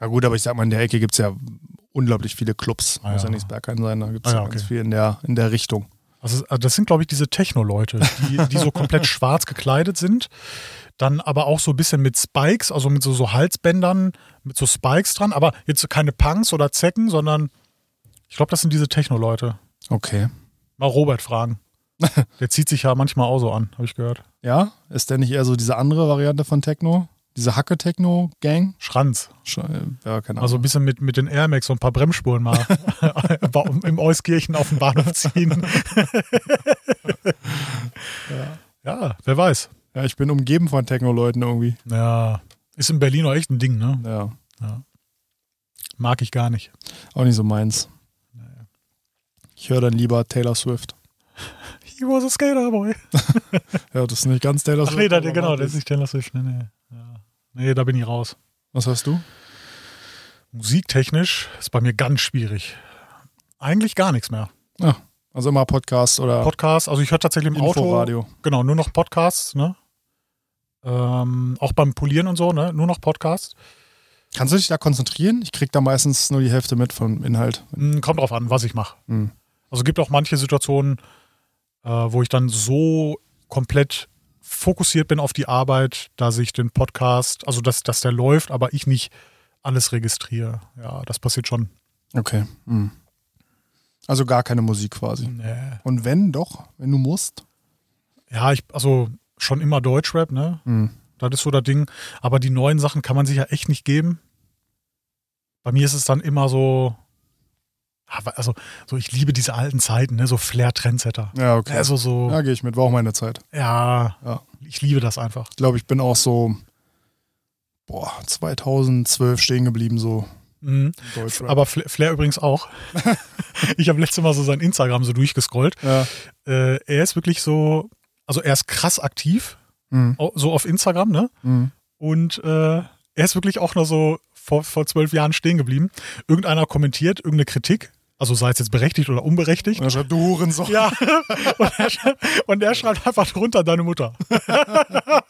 Ja gut, aber ich sag mal, in der Ecke gibt es ja unglaublich viele Clubs. Ah, Muss ja. ja nicht Berghain sein, da gibt es Ah, ja, ja, ganz okay. viel in der, in der Richtung. Also also das sind, glaube ich, diese Techno-Leute, die, die so komplett schwarz gekleidet sind. Dann aber auch so ein bisschen mit Spikes, also mit so, so Halsbändern, mit so Spikes dran. Aber jetzt keine Punks oder Zecken, sondern ich glaube, das sind diese Techno-Leute. Okay. Mal Robert fragen. Der zieht sich ja manchmal auch so an, habe ich gehört. Ja, ist der nicht eher so diese andere Variante von Techno? Diese Hacke-Techno-Gang? Schranz. Schon- Ja, keine Ahnung. Also ein bisschen mit, mit den Air Max und ein paar Bremsspuren mal im Euskirchen auf den Bahnhof ziehen. ja. wer weiß. Ja, ich bin umgeben von Techno-Leuten irgendwie. Ja, ist in Berlin auch echt ein Ding, ne? Ja, Mag ich gar nicht. auch nicht so meins. Ich höre dann lieber Taylor Swift. He was a skater boy. Ja, das ist nicht ganz Taylor Ach Swift. nee, da, genau, das ist nicht Taylor Swift. Nee, nee. Ja. nee, da bin ich raus. Was hast du? Musiktechnisch ist bei mir ganz schwierig. Eigentlich gar nichts mehr. Ja, also immer Podcast oder Podcast, also ich höre tatsächlich im Auto. Inforadio. Genau, nur noch Podcasts, ne? Ähm, auch beim Polieren und so, ne? Nur noch Podcasts. Kannst du dich da konzentrieren? Ich krieg da meistens nur die Hälfte mit vom Inhalt. Hm, Kommt drauf an, was ich mache. Hm. Also gibt auch manche Situationen, äh, wo ich dann so komplett fokussiert bin auf die Arbeit, dass ich den Podcast, also dass, dass der läuft, aber ich nicht alles registriere. Ja, das passiert schon. Okay. Hm. Also gar keine Musik quasi. Nee. Und wenn doch, wenn du musst. Ja, ich, also schon immer Deutschrap, ne? Hm. Das ist so das Ding. Aber die neuen Sachen kann man sich ja echt nicht geben. Bei mir ist es dann immer so, aber also so ich liebe diese alten Zeiten, ne? So Flair Trendsetter. Ja, okay. Also so, ja, gehe ich mit. War auch meine Zeit. ja, Ja. ich liebe das einfach. Ich glaube, ich bin auch so boah, 2012 stehen geblieben, so Mhm. Aber Fla- Flair übrigens auch. ich habe letztes Mal so sein Instagram so durchgescrollt. ja. Äh, er ist wirklich so, also er ist krass aktiv, Hm. au- so auf Instagram, ne? Hm. Und äh, er ist wirklich auch noch so vor, vor zwölf Jahren stehen geblieben. Irgendeiner kommentiert irgendeine Kritik, also sei es jetzt berechtigt oder unberechtigt. Und dann schreibt du Hurensohn. Ja, und er, und er schreibt einfach drunter deine Mutter.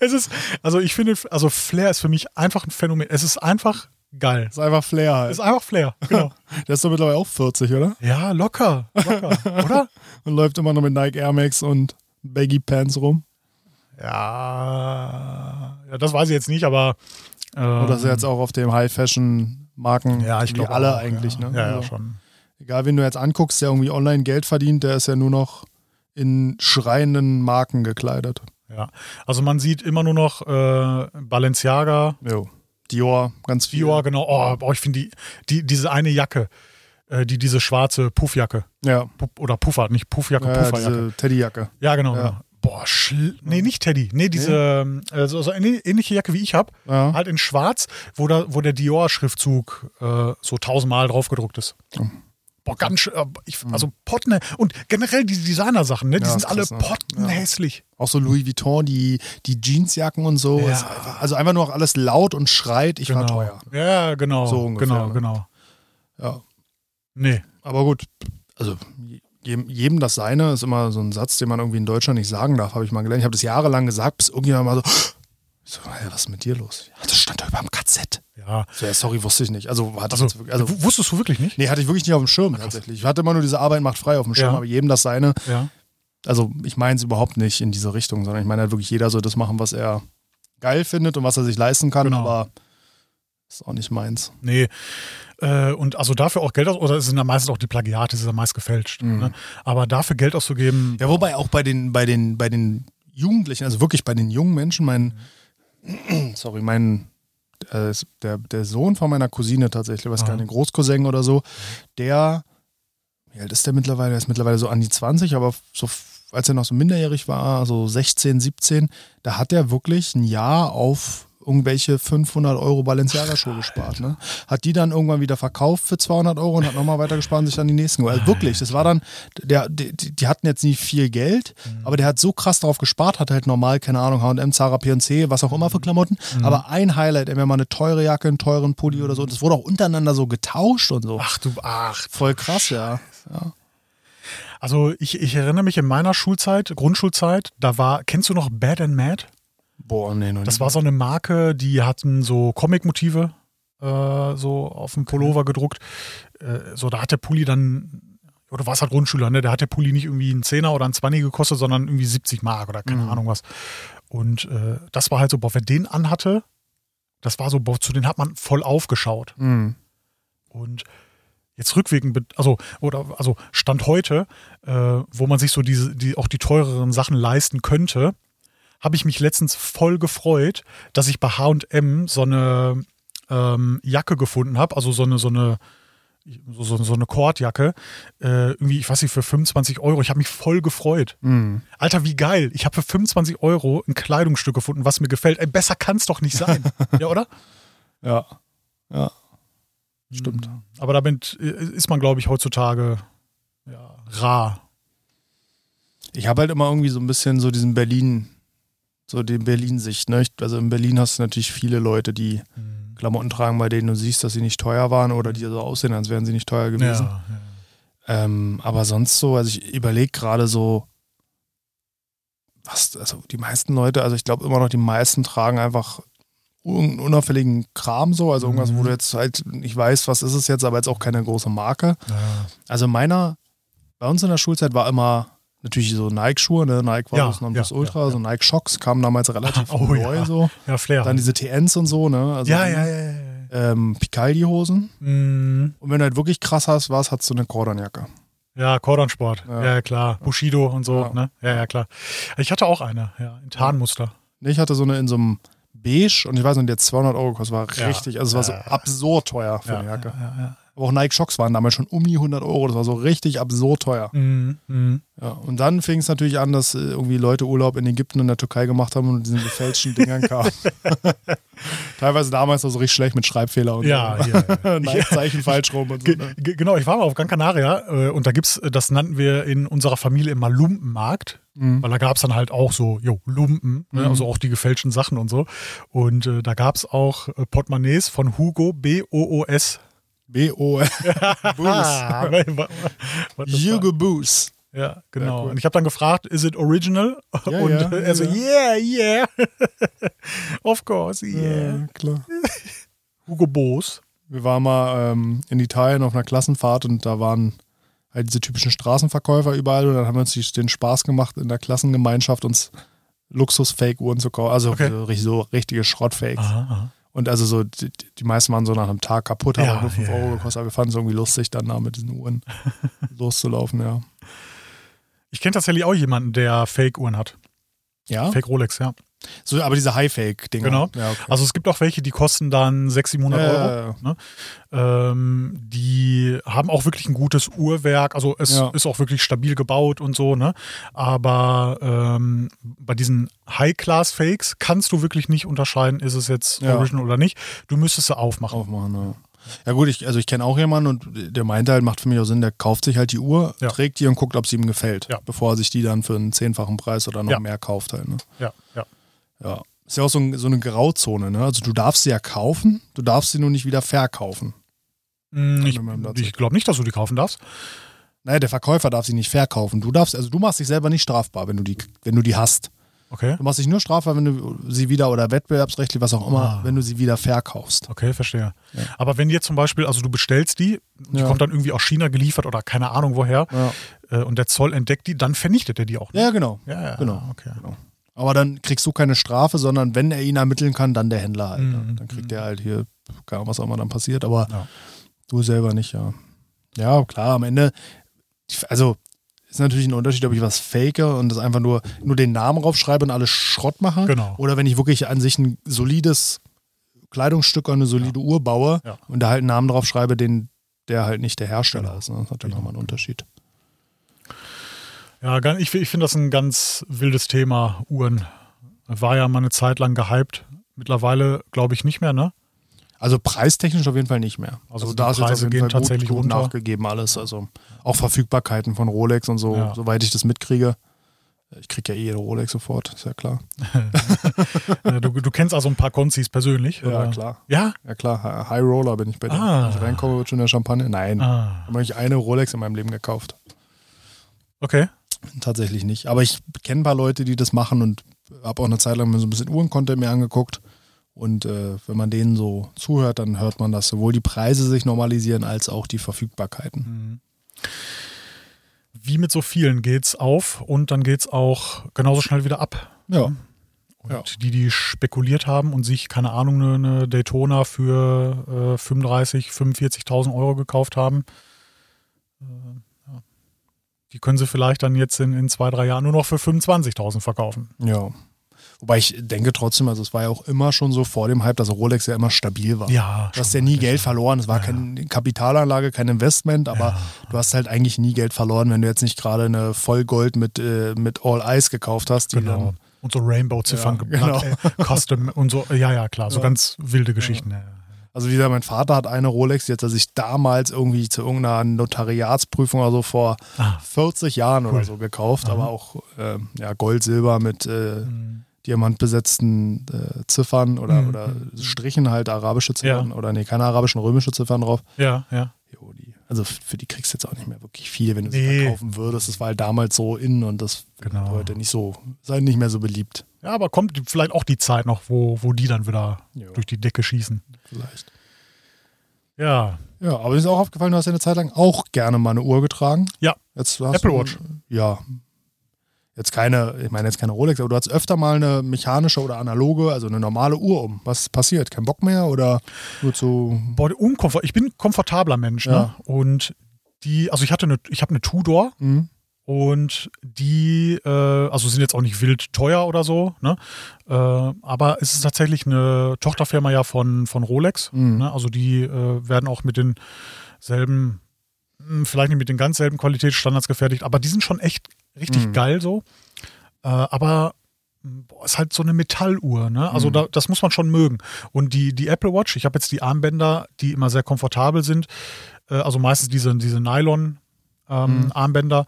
es ist, also ich finde, also Flair ist für mich einfach ein Phänomen. Es ist einfach geil. Ist einfach Flair Es halt. ist einfach Flair, genau. Der ist doch mittlerweile auch 40, oder? Ja, locker, locker, oder? Und läuft immer noch mit Nike Air Max und Baggy Pants rum. Ja, ja das weiß ich jetzt nicht, aber. Ähm, Oder ist er jetzt auch auf dem High Fashion Marken? Ja, ich glaube alle auch, eigentlich, ja. ne? Ja, ja, Also, schon. egal wen du jetzt anguckst, der irgendwie online Geld verdient, der ist ja nur noch in schreienden Marken gekleidet. Ja, also man sieht immer nur noch äh, Balenciaga, Jo. Dior, ganz viel. Dior, genau. Oh, ich finde die, die, diese eine Jacke, äh, die, diese schwarze Puffjacke. Ja, Puff, oder Puffer, nicht Puffjacke, ja Pufferjacke. diese Teddyjacke. Ja, genau, Ja. genau. Boah, schl nee, nicht Teddy. Nee, diese äh, so, so ähnliche Jacke wie ich habe, Ja. halt in schwarz, wo, da, wo der Dior-Schriftzug äh, so tausendmal drauf gedruckt ist. Oh. Boah, ganz schön. äh, Ich, also Potten und generell diese Designersachen, ne, die Ja, sind alle ne? pottenhässlich. Auch so Louis Vuitton, die, die Jeansjacken und so. Ja. Einfach, also einfach nur noch alles laut und schreit, ich war Genau. teuer. Ja, genau. So ungefähr, genau, ne? genau. Ja. Nee. Aber gut, also jedem, das Seine ist immer so ein Satz, den man irgendwie in Deutschland nicht sagen darf, habe ich mal gelernt. Ich habe das jahrelang gesagt, bis irgendjemand mal so, so, hey, was ist mit dir los? Ja, das stand da über dem KZ. Ja. So, ja, sorry, wusste ich nicht. Also, hatte Also, wirklich, also wusstest du wirklich nicht? nee, hatte ich wirklich nicht auf dem Schirm tatsächlich. Ich hatte immer nur diese Arbeit macht frei auf dem Schirm, Ja. aber jedem das Seine. Ja. Also ich meine es überhaupt nicht in diese Richtung, sondern ich meine halt wirklich, jeder soll das machen, was er geil findet und was er sich leisten kann, Genau. aber ist auch nicht meins. Nee. Äh, und also dafür auch Geld aus, oder es sind ja meistens auch die Plagiate, es ist ja meist gefälscht. Mhm. Ne? Aber dafür Geld auszugeben, Ja, wobei auch bei den, bei den, bei den Jugendlichen, also wirklich bei den jungen Menschen, mein, sorry, mein, äh, der, der Sohn von meiner Cousine tatsächlich, was Aha. keine Großcousin oder so, der, wie alt ist der mittlerweile? Der ist mittlerweile so an die 20, aber so, als er noch so minderjährig war, so 16, 17, da hat er wirklich ein Jahr auf irgendwelche 500 Euro Balenciaga-Schuhe gespart. Ne? Hat die dann irgendwann wieder verkauft für 200 Euro und hat nochmal weiter gespart und sich dann die nächsten geholt. Also wirklich, das war dann, der, die, die hatten jetzt nicht viel Geld, aber der hat so krass darauf gespart, hat halt normal, keine Ahnung, H&M, Zara, P&C, was auch immer für Klamotten, aber ein Highlight, entweder mal eine teure Jacke, einen teuren Pulli oder so, und das wurde auch untereinander so getauscht und so. ach du, ach. Voll krass, ja. Also ich, ich erinnere mich in meiner Schulzeit, Grundschulzeit, da war, kennst du noch Bad and Mad? Boah, nee, noch Das war so eine Marke, die hatten so Comic-Motive äh, so auf dem Pullover gedruckt. Äh, so, da hat der Pulli dann, oder war es halt Grundschüler, ne? Da hat der Pulli nicht irgendwie einen Zehner oder einen Zwanni gekostet, sondern irgendwie 70 Mark oder keine Mhm. Ahnung was. Und äh, das war halt so, boah, wer den anhatte, das war so, boah, zu denen hat man voll aufgeschaut. Mhm. Und jetzt rückwirkend, also, oder, also Stand heute, äh, wo man sich so diese, die, auch die teureren Sachen leisten könnte, habe ich mich letztens voll gefreut, dass ich bei H&M so eine ähm, Jacke gefunden habe, also so eine, so eine, so, so, eine Kordjacke, äh, irgendwie, ich weiß nicht, für 25 Euro. Ich habe mich voll gefreut. Mhm. Alter, wie geil. Ich habe für 25 Euro ein Kleidungsstück gefunden, was mir gefällt. Ey, besser kann es doch nicht sein. ja, oder? Ja. Ja. Stimmt. Aber damit ist man, glaube ich, heutzutage ja, rar. Ich habe halt immer irgendwie so ein bisschen so diesen Berlin, so den Berlin-Sicht. Ne? Also in Berlin hast du natürlich viele Leute, die Klamotten tragen, bei denen du siehst, dass sie nicht teuer waren oder die so aussehen, als wären sie nicht teuer gewesen. Ja, ja. Ähm, aber sonst so, also ich überlege gerade so, was, also die meisten Leute, also ich glaube immer noch, die meisten tragen einfach irgendeinen unauffälligen Kram so, also irgendwas, wo Mhm. du jetzt halt nicht weißt, was ist es jetzt, aber jetzt auch keine große Marke. Ja. Also meiner, bei uns in der Schulzeit war immer natürlich so Nike-Schuhe, ne? Nike war Ja, das Nonplus ja, Ultra, ja, ja. so Nike-Shocks kamen damals relativ Oh, neu ja. so. ja, Flair. Dann diese TNs und so, ne? Also ja, ja, ja, ja. ja. Ähm, Picaldi-Hosen. Mm, Und wenn du halt wirklich krass hast, warst, hattest du eine Cordon-Jacke. ja, Cordonsport. Ja. Ja. ja, klar. Bushido und so, Ja. ne? Ja, ja, klar. Ich hatte auch eine, ja, in Tarnmuster. Ich hatte so eine in so einem Beige und ich weiß nicht, die hat 200 Euro gekostet, war Ja. richtig, also es war so Ja, ja. absurd teuer für Ja, eine Jacke. ja, ja. Aber auch Nike-Shocks waren damals schon um die 100 Euro, das war so richtig absurd teuer. Mm, mm. Ja, und dann fing es natürlich an, dass äh, irgendwie Leute Urlaub in Ägypten und der Türkei gemacht haben und diesen gefälschten Dingern kamen. Teilweise damals noch so richtig schlecht mit Schreibfehler und Ja, so. ja, ja. Nike-Zeichen falsch rum und so. Ne? ge genau, ich war mal auf Gran Canaria äh, und da gibt's, äh, das nannten wir in unserer Familie immer Lumpenmarkt. Mhm. Weil da gab's dann halt auch so, jo, Lumpen, ne? Mhm. also auch die gefälschten Sachen und so. Und äh, da gab's auch äh, Portemonnaies von Hugo B-O-O-S. B-O. Boost. Ah, wa- was das Hugo Boost. war. Ja, genau. Ja, cool. Und ich habe dann gefragt, is it original? Ja, und ja, er so, ja. yeah, yeah. of course, yeah. Ja, klar. Hugo Boss. Wir waren mal ähm, in Italien auf einer Klassenfahrt und da waren halt diese typischen Straßenverkäufer überall und dann haben wir uns den Spaß gemacht, in der Klassengemeinschaft uns Luxus-Fake-Uhren zu kaufen. Also Okay. so, so richtige Schrottfakes. Aha, aha. Und also so, die, die meisten waren so nach einem Tag kaputt, haben Ja, nur 5 ja, Euro gekostet, aber wir fanden es irgendwie lustig, dann da mit diesen Uhren loszulaufen, ja. Ich kenne tatsächlich auch jemanden, der Fake-Uhren hat. Ja? Fake Rolex, ja. So, aber diese High-Fake-Dinger. Genau. Ja, okay. Also es gibt auch welche, die kosten dann 600, 700 Ja, Euro. Ne? Ähm, die haben auch wirklich ein gutes Uhrwerk, also es Ja. ist auch wirklich stabil gebaut und so, ne? Aber ähm, bei diesen High-Class-Fakes kannst du wirklich nicht unterscheiden, ist es jetzt. Original oder nicht. Du müsstest sie aufmachen. aufmachen. Ja, ja gut, ich, also ich kenne auch jemanden und der meinte halt, macht für mich auch Sinn, der kauft sich halt die Uhr, Ja. trägt die und guckt, ob sie ihm gefällt, Ja. bevor er sich die dann für einen zehnfachen Preis oder noch Ja. mehr kauft halt. Ne? Ja, ja. Ja. Ist ja auch so, ein, so eine Grauzone, ne? Also du darfst sie ja kaufen, du darfst sie nur nicht wieder verkaufen. Hm, Ich, ich glaube nicht, dass du die kaufen darfst. Naja, der Verkäufer darf sie nicht verkaufen. Du darfst, also du machst dich selber nicht strafbar, wenn du die, wenn du die hast. Okay. Du machst dich nur strafbar, wenn du sie wieder oder wettbewerbsrechtlich, was auch immer, Ah. wenn du sie wieder verkaufst. Okay, verstehe. Ja. Aber wenn jetzt zum Beispiel, also du bestellst die, die Ja. kommt dann irgendwie aus China geliefert oder keine Ahnung woher, Ja, äh, und der Zoll entdeckt die, dann vernichtet er die auch. ne? ja genau. Ja, ja, Genau. okay. Aber dann kriegst du keine Strafe, sondern wenn er ihn ermitteln kann, dann der Händler halt. ne? Mhm. Dann kriegt er halt hier, keine Ahnung, was auch immer dann passiert, aber Ja. du selber nicht, ja. Ja, klar, am Ende, also ist natürlich ein Unterschied, ob ich was fake und das einfach nur, nur den Namen raufschreibe und alles Schrott mache. Genau. Oder wenn ich wirklich an sich ein solides Kleidungsstück oder eine solide Uhr baue Ja. und da halt einen Namen draufschreibe, den der halt nicht der Hersteller ist. Ne? Das ist natürlich Genau. nochmal ein Unterschied. Ja, ich, ich finde das ein ganz wildes Thema, Uhren. War ja mal eine Zeit lang gehypt. Mittlerweile glaube ich nicht mehr, ne? Also preistechnisch auf jeden Fall nicht mehr. Also die da ist jetzt Preise jeden gehen Fall tatsächlich gut, gut runter. nachgegeben alles. Also auch Verfügbarkeiten von Rolex und so, Ja. soweit ich das mitkriege. Ich kriege ja eh jede Rolex sofort, ist ja klar. Du, du kennst also ein paar Konzis persönlich? Ja, oder? klar. Ja? Ja klar, Hi- High Roller bin ich bei dir. Ah. Wenn ich reinkomme, wird schon der Champagner. Nein, Ah, habe ich eine Rolex in meinem Leben gekauft. okay. Tatsächlich nicht. Aber ich kenne ein paar Leute, die das machen und habe auch eine Zeit lang mir so ein bisschen Uhrencontent mir angeguckt. Und äh, wenn man denen so zuhört, dann hört man, dass sowohl die Preise sich normalisieren als auch die Verfügbarkeiten. Mhm. Wie mit so vielen geht's auf und dann geht's auch genauso schnell wieder ab. Ja. Und Ja. die, die spekuliert haben und sich, keine Ahnung, eine, Daytona für äh, 35, 45.000 Euro gekauft haben, äh. Die können sie vielleicht dann jetzt in, in zwei, drei Jahren nur noch für 25.000 verkaufen. Ja. Wobei ich denke trotzdem, also es war ja auch immer schon so vor dem Hype, dass Rolex ja immer stabil war. Ja, Du hast ja nie Geld verloren. Es war keine Kapitalanlage, kein Investment, aber du hast halt eigentlich nie Geld verloren, wenn du jetzt nicht gerade eine Vollgold mit, äh, mit All Ice gekauft hast, die Genau. dann. Und so Rainbow-Ziffern Ja, geplant, äh, Custom und so, ja, ja, klar, so Ja. ganz wilde Geschichten. Ja. Also wie gesagt, mein Vater hat eine Rolex, die hat er sich damals irgendwie zu irgendeiner Notariatsprüfung oder so vor Ah. 40 Jahren oder Cool. so gekauft, Aha. aber auch äh, ja, Gold, Silber mit äh, Mhm. diamantbesetzten äh, Ziffern oder, Mhm. oder Strichen halt arabische Ziffern Ja. oder nee, keine arabischen, römische Ziffern drauf. Ja, ja. Jo, die, also für die kriegst du jetzt auch nicht mehr wirklich viel, wenn du sie Nee. verkaufen würdest. Das war halt damals so in und das Genau. heute nicht so, sei nicht mehr so beliebt. Ja, aber kommt vielleicht auch die Zeit noch, wo, wo die dann wieder Jo. durch die Decke schießen. Vielleicht. Ja. Ja, aber mir ist auch aufgefallen, du hast ja eine Zeit lang auch gerne mal eine Uhr getragen. Ja. Jetzt hast Apple du, Watch. Ja. Jetzt keine, ich meine jetzt keine Rolex, aber du hast öfter mal eine mechanische oder analoge, also eine normale Uhr um. Was passiert? Kein Bock mehr oder nur zu. Boah, unkomfort ich bin ein komfortabler Mensch, ne? Ja. Und die, also ich hatte eine, ich habe eine Tudor Hm? Und die, äh, also sind jetzt auch nicht wild teuer oder so, ne? Äh, aber es ist tatsächlich eine Tochterfirma ja von, von Rolex. Mhm. Ne? Also die äh, werden auch mit denselben, hm, vielleicht nicht mit den ganz selben Qualitätsstandards gefertigt, aber die sind schon echt richtig Mhm. geil so. Äh, aber boah, ist halt so eine Metalluhr, ne? Also Mhm. da, das muss man schon mögen. Und die, die Apple Watch, ich habe jetzt die Armbänder, die immer sehr komfortabel sind. Äh, also meistens diese, diese Nylon-Armbänder. Ähm,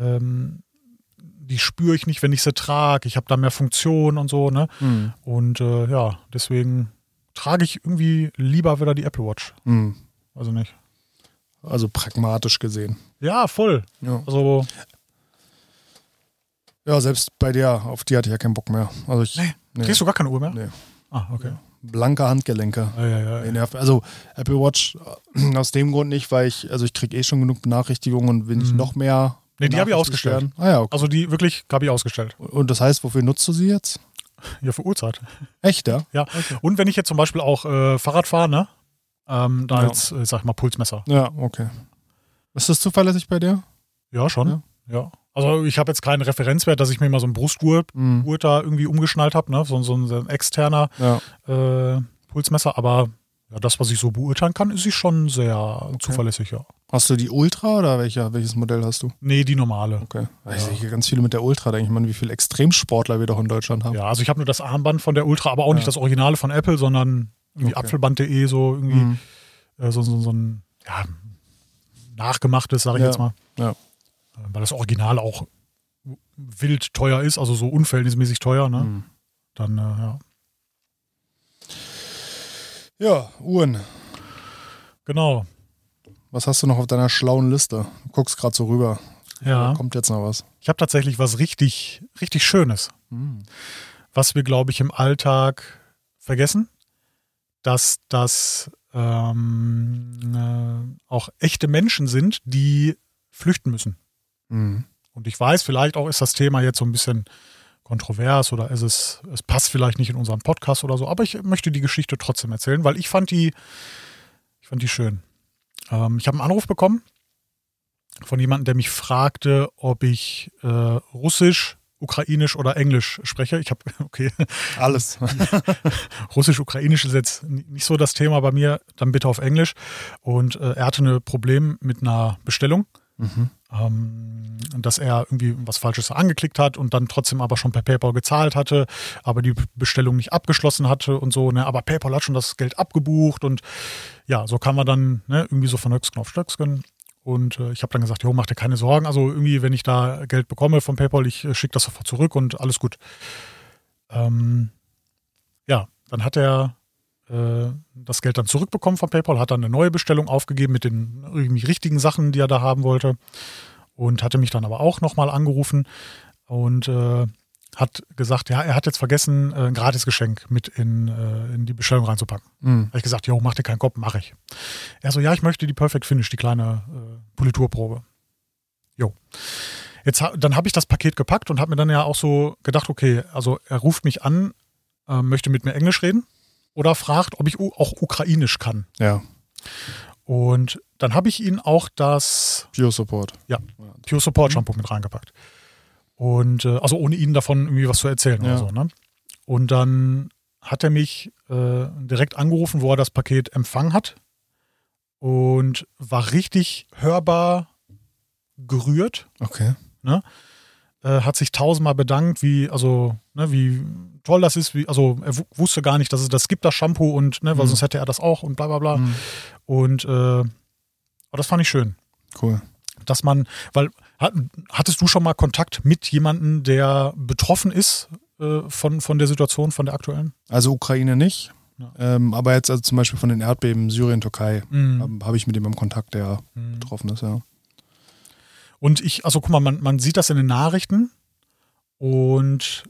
die spüre ich nicht, wenn ich sie trage. Ich habe da mehr Funktion und so, ne? Hm. Und äh, ja, deswegen trage ich irgendwie lieber wieder die Apple Watch. Hm. Also nicht. Also pragmatisch gesehen. Ja, voll. Ja. Also, ja, selbst bei der, auf die hatte ich ja keinen Bock mehr. Also ich, Nee. nee. kriegst du gar keine Uhr mehr? Nee. Ah, okay. blanke Handgelenke. Ja, ja, ja. Also Apple Watch äh, aus dem Grund nicht, weil ich, also ich kriege eh schon genug Benachrichtigungen und nicht Mhm. noch mehr. Nee, die habe ich ausgestellt. Ah ja, okay. Also die wirklich habe ich ausgestellt. Und das heißt, wofür nutzt du sie jetzt? Ja, für Uhrzeit. Echt, ja? Ja. Und wenn ich jetzt zum Beispiel auch äh, Fahrrad fahre, ne? Ähm, da Ja. als, äh, sag ich mal, Pulsmesser. Ja, okay. Ist das zuverlässig bei dir? Ja, schon. Ja. Ja. Also ich habe jetzt keinen Referenzwert, dass ich mir mal so einen Brustgurt Mhm. Gurt da irgendwie umgeschnallt habe, ne? So, so, ein, so ein externer Ja. äh, Pulsmesser, aber ja, das, was ich so beurteilen kann, ist sie schon sehr zuverlässig, ja. Hast du die Ultra oder welcher, welches Modell hast du? Nee, die normale. Okay. Ich sehe hier ganz viele mit der Ultra, denke ich mal, wie viele Extremsportler wir doch in Deutschland haben. Ja, also ich habe nur das Armband von der Ultra, aber auch nicht Ja. das Originale von Apple, sondern irgendwie Okay. Apfelband.de, so irgendwie Mhm. äh, so, so, so ein ja, nachgemachtes, sage ich Ja. jetzt mal. Ja. Äh, Weil das Original auch wild teuer ist, also so unverhältnismäßig teuer, ne? Mhm. Dann, äh, ja. Ja, Uhren. Genau. Was hast du noch auf deiner schlauen Liste? Du guckst gerade so rüber. Ja. Da kommt jetzt noch was. Ich habe tatsächlich was richtig, richtig Schönes, Mhm. was wir, glaube ich, im Alltag vergessen, dass das ähm, äh, auch echte Menschen sind, die flüchten müssen. Mhm. Und ich weiß, vielleicht auch ist das Thema jetzt so ein bisschen kontrovers oder ist es, es passt vielleicht nicht in unseren Podcast oder so, aber ich möchte die Geschichte trotzdem erzählen, weil ich fand die, ich fand die schön. Ähm, ich habe einen Anruf bekommen von jemandem, der mich fragte, ob ich äh, Russisch, Ukrainisch oder Englisch spreche. Ich habe, okay, Alles. Russisch, Ukrainisch ist jetzt nicht so das Thema bei mir, dann bitte auf Englisch. Und äh, er hatte ein Problem mit einer Bestellung mhm. ähm, dass er irgendwie was Falsches angeklickt hat und dann trotzdem aber schon per PayPal gezahlt hatte, aber die Bestellung nicht abgeschlossen hatte und so. Ne? Aber PayPal hat schon das Geld abgebucht und ja, so kam man dann ne, irgendwie so von Höchstgen auf Stöcksken. Und äh, ich habe dann gesagt, jo, mach dir keine Sorgen. Also irgendwie, wenn ich da Geld bekomme von PayPal, ich äh, schicke das sofort zurück und alles gut. Ähm, ja, dann hat er äh, das Geld dann zurückbekommen von PayPal, hat dann eine neue Bestellung aufgegeben mit den irgendwie richtigen Sachen, die er da haben wollte. Und hatte mich dann aber auch nochmal angerufen und äh, hat gesagt, ja, er hat jetzt vergessen, äh, ein Gratisgeschenk mit in, äh, in die Bestellung reinzupacken. Mhm. Habe ich gesagt, jo, mach dir keinen Kopf, mache ich. Er so, ja, ich möchte die Perfect Finish, die kleine äh, Politurprobe. Jo. Jetzt, dann habe ich das Paket gepackt und habe mir dann ja auch so gedacht, okay, also er ruft mich an, äh, möchte mit mir Englisch reden oder fragt, ob ich auch Ukrainisch kann. Ja, Und dann habe ich ihn auch das Bio-Support. Pure Support Shampoo mit reingepackt. Und äh, also ohne ihnen davon irgendwie was zu erzählen Ja. oder so. Ne? Und dann hat er mich äh, direkt angerufen, wo er das Paket empfangen hat und war richtig hörbar gerührt. Okay. Äh, hat sich tausendmal bedankt, wie also ne, wie toll das ist, wie also er wu- wusste gar nicht, dass es das gibt das Shampoo und ne, weil Mhm. sonst hätte er das auch und bla bla bla. Mhm. Und äh, aber das fand ich schön. Cool. dass man, weil hat, hattest du schon mal Kontakt mit jemandem, der betroffen ist äh, von, von der Situation, von der aktuellen? Also Ukraine nicht. Ja. Ähm, aber jetzt also zum Beispiel von den Erdbeben Syrien, Türkei, Mhm. habe hab ich mit jemandem Kontakt, der Mhm. betroffen ist, ja. Und ich, also guck mal, man, man sieht das in den Nachrichten und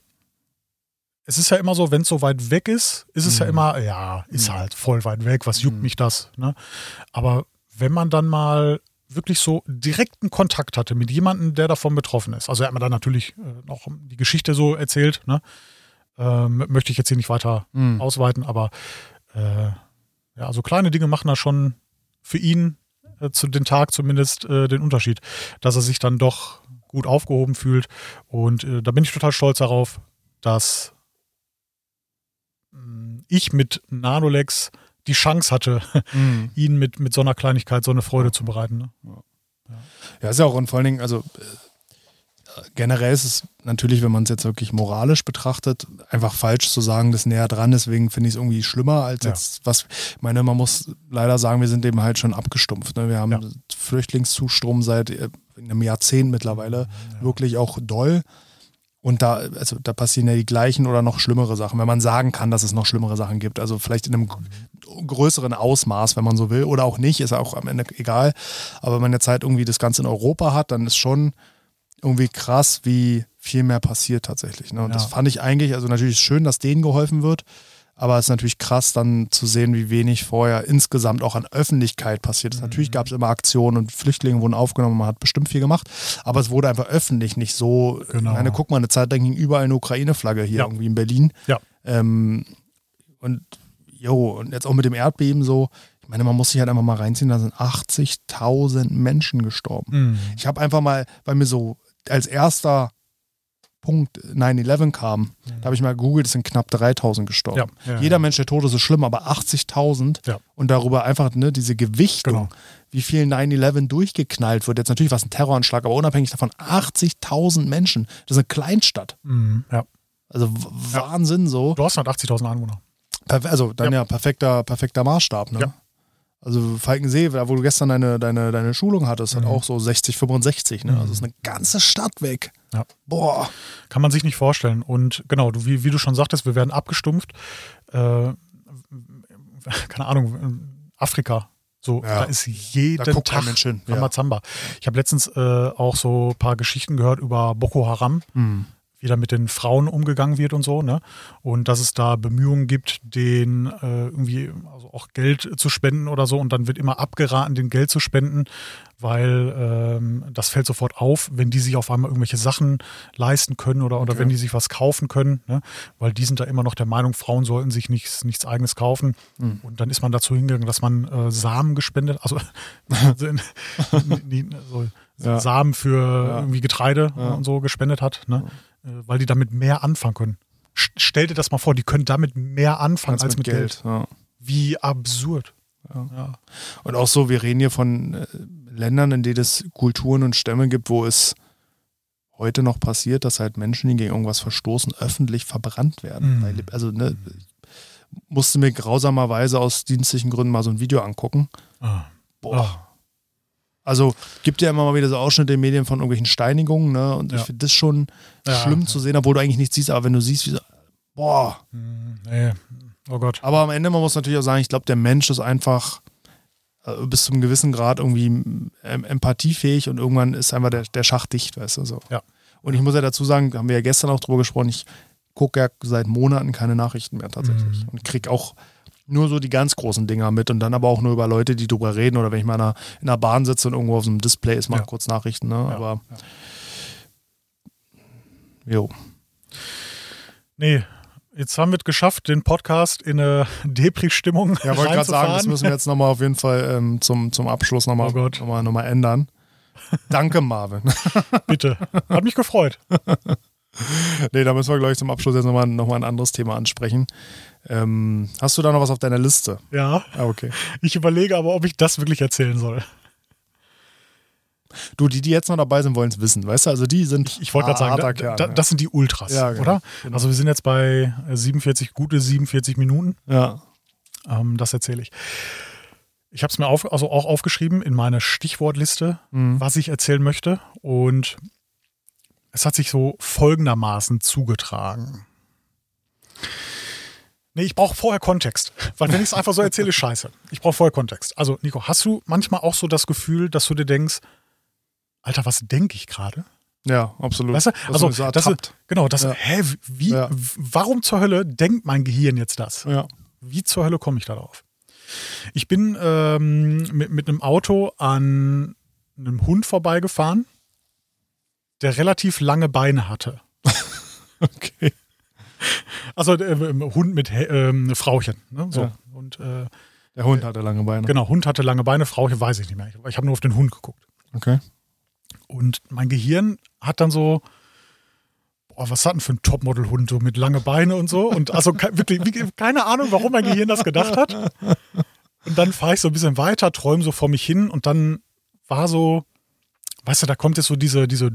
es ist ja immer so, wenn es so weit weg ist, ist es ja Mhm. immer, ja, ist Mhm. halt voll weit weg, was juckt Mhm. mich das? Ne? Aber wenn man dann mal wirklich so direkten Kontakt hatte mit jemandem, der davon betroffen ist, also er hat mir dann natürlich äh, noch die Geschichte so erzählt, ne? ähm, möchte ich jetzt hier nicht weiter Mhm. ausweiten, aber äh, ja, also kleine Dinge machen da schon für ihn äh, zu den Tag zumindest äh, den Unterschied, dass er sich dann doch gut aufgehoben fühlt und äh, da bin ich total stolz darauf, dass mh, ich mit Nanolex die Chance hatte, Mhm. ihn mit, mit so einer Kleinigkeit so eine Freude zu bereiten. Ne? Ja, ist ja auch und vor allen Dingen, also äh, generell ist es natürlich, wenn man es jetzt wirklich moralisch betrachtet, einfach falsch zu sagen, das näher dran. Deswegen finde ich es irgendwie schlimmer als Ja. jetzt was. Ich meine, man muss leider sagen, wir sind eben halt schon abgestumpft. Ne? Wir haben Ja. Flüchtlingszustrom seit äh, einem Jahrzehnt mittlerweile wirklich auch doll. Und da, also da passieren ja die gleichen oder noch schlimmere Sachen, wenn man sagen kann, dass es noch schlimmere Sachen gibt. Also vielleicht in einem gr- größeren Ausmaß, wenn man so will, oder auch nicht, ist ja auch am Ende egal. Aber wenn man jetzt halt irgendwie das Ganze in Europa hat, dann ist schon irgendwie krass, wie viel mehr passiert tatsächlich. Ne? Und das Ja. fand ich eigentlich, also natürlich ist es schön, dass denen geholfen wird, Aber es ist natürlich krass, dann zu sehen, wie wenig vorher insgesamt auch an Öffentlichkeit passiert ist. Mhm. Natürlich gab es immer Aktionen und Flüchtlinge wurden aufgenommen, man hat bestimmt viel gemacht, aber es wurde einfach öffentlich nicht so. Genau. Ich meine, guck mal, eine Zeit lang ging überall eine Ukraine-Flagge hier Ja. irgendwie in Berlin. Ja. Ähm, und jo, und jetzt auch mit dem Erdbeben so. Ich meine, man muss sich halt einfach mal reinziehen, da sind 80.000 Menschen gestorben. Mhm. Ich habe einfach mal, weil mir so als erster Punkt 9-11 kam, da habe ich mal gegoogelt, es sind knapp 3000 gestorben. Ja, ja, Jeder ja. Mensch, der tot ist, ist schlimm, aber 80.000 Ja. und darüber einfach ne, diese Gewichtung, Genau. wie viel 9-11 durchgeknallt wird. Jetzt natürlich war es ein Terroranschlag, aber unabhängig davon 80.000 Menschen. Das ist eine Kleinstadt. Mhm. Also Wahnsinn so. Du hast 80.000 Einwohner. Perf- Also dann ja, perfekter, perfekter Maßstab. Ne? Ja. Also Falkensee, wo du gestern deine, deine, deine Schulung hattest, Mhm. hat auch so 60, 65. Ne? Also ist eine ganze Stadt weg. Ja. Boah. Kann man sich nicht vorstellen. Und genau, du, wie, wie du schon sagtest, wir werden abgestumpft. Äh, keine Ahnung, Afrika. So, Ja. da ist jeden Da Tag hin. Ja. Ich habe letztens äh, auch so ein paar Geschichten gehört über Boko Haram, Hm. Wie da mit den Frauen umgegangen wird und so, ne? Und dass es da Bemühungen gibt, denen äh, irgendwie also auch Geld zu spenden oder so. Und dann wird immer abgeraten, den Geld zu spenden, weil ähm, das fällt sofort auf, wenn die sich auf einmal irgendwelche Sachen leisten können oder, oder Okay. wenn die sich was kaufen können, ne? Weil die sind da immer noch der Meinung, Frauen sollten sich nichts, nichts eigenes kaufen. Hm. Und dann ist man dazu hingegangen, dass man äh, Samen gespendet, also nie- so Ja. Samen für Ja. irgendwie Getreide Ja. und so gespendet hat, ne? Äh, weil die damit mehr anfangen können. St- Stell dir das mal vor, die können damit mehr anfangen als mit Geld. Ja. Wie absurd. Ja. Ja. Und auch so, wir reden hier von äh, Ländern, in denen es Kulturen und Stämme gibt, wo es heute noch passiert, dass halt Menschen, die gegen irgendwas verstoßen, öffentlich verbrannt werden. Mhm. Weil, also, ne, musste mir grausamerweise aus dienstlichen Gründen mal so ein Video angucken. Ah. Boah. Ah. Also gibt ja immer mal wieder so Ausschnitte in den Medien von irgendwelchen Steinigungen, ne? Und ich Ja. finde das schon Ja, schlimm ja. zu sehen, obwohl du eigentlich nichts siehst, aber wenn du siehst, wie so, boah. Hm, Nee. Oh Gott. Aber am Ende, man muss natürlich auch sagen, ich glaube, der Mensch ist einfach äh, bis zum gewissen Grad irgendwie ähm, empathiefähig und irgendwann ist einfach der, der Schacht dicht, weißt du so. Ja. Und ich muss ja dazu sagen, haben wir ja gestern auch drüber gesprochen, ich gucke ja seit Monaten keine Nachrichten mehr tatsächlich. Mhm. Und krieg auch nur so die ganz großen Dinger mit und dann aber auch nur über Leute, die drüber reden oder wenn ich mal in einer, in einer Bahn sitze und irgendwo auf so einem Display ist, mal Ja. kurz Nachrichten, ne? Ja, Aber ja. jo. Nee. Jetzt haben wir es geschafft, den Podcast in eine Depri-Stimmung Ja, wollte gerade sagen, das müssen wir jetzt nochmal auf jeden Fall ähm, zum, zum Abschluss nochmal Oh Gott. noch mal, noch mal ändern. Danke, Marvin. Bitte. Hat mich gefreut. nee, da müssen wir, glaube ich, zum Abschluss jetzt nochmal noch mal ein anderes Thema ansprechen. Ähm, hast du da noch was auf deiner Liste? Ja. Ah, okay. Ich überlege aber, ob ich das wirklich erzählen soll. Du, die, die jetzt noch dabei sind, wollen es wissen, weißt du? Also die sind Ich wollte gerade sagen, harter da, Kern, da, ja. das sind die Ultras, Ja, genau, oder? genau. Also wir sind jetzt bei äh, 47, gute 47 Minuten. ja. Ähm, das erzähle ich. Ich habe es mir auf, also auch aufgeschrieben in meine Stichwortliste, Mhm. was ich erzählen möchte. Und es hat sich so folgendermaßen zugetragen. Nee, ich brauche vorher Kontext. Weil wenn ich es einfach so erzähle, ist scheiße. Ich brauche vorher Kontext. Also, Nico, hast du manchmal auch so das Gefühl, dass du dir denkst, Alter, was denke ich gerade? ja, absolut. Weißt du? Also, so das genau, das, Ja. hä, wie, Ja. warum zur Hölle denkt mein Gehirn jetzt das? ja. Wie zur Hölle komme ich darauf? Ich bin ähm, mit, mit einem Auto an einem Hund vorbeigefahren, der relativ lange Beine hatte. Okay. Also äh, ähm, Hund mit ähm, Frauchen. Ne? So. Ja. Und äh, Der Hund hatte lange Beine. genau, Hund hatte lange Beine, Frauchen weiß ich nicht mehr. Ich, ich habe nur auf den Hund geguckt. Okay. Und mein Gehirn hat dann so, boah, was hat denn für ein Topmodel-Hund so mit lange Beine und so? Und also ke- wirklich, keine Ahnung, warum mein Gehirn das gedacht hat. Und dann fahre ich so ein bisschen weiter, träume so vor mich hin und dann war so, weißt du, da kommt jetzt so diese, diese,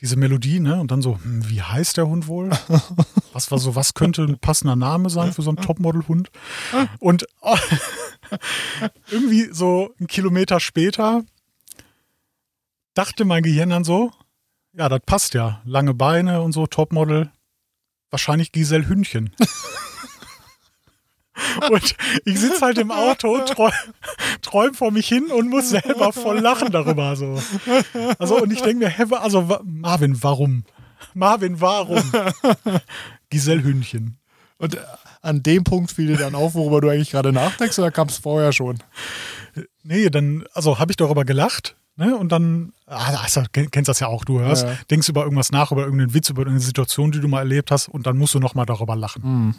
diese Melodie, ne? Und dann so, hm, wie heißt der Hund wohl? Was war so, was könnte ein passender Name sein für so einen Topmodel-Hund? Und oh, irgendwie so einen Kilometer später dachte mein Gehirn dann so, ja, das passt ja. Lange Beine und so, Topmodel. Wahrscheinlich Giselle Hündchen. und ich sitze halt im Auto, träum, träum vor mich hin und muss selber voll lachen darüber. So. Also, und ich denke mir, hä, also Marvin, warum? Marvin, warum? Giselle Hündchen. Und äh, an dem Punkt fiel dir dann auf, worüber du eigentlich gerade nachdenkst, oder kam es vorher schon? Nee, dann, also habe ich darüber gelacht, ne? Und dann, ah, also, kenn- kennst das ja auch, du hörst, Ja. denkst über irgendwas nach, über irgendeinen Witz, über irgendeine Situation, die du mal erlebt hast, und dann musst du nochmal darüber lachen. Hm.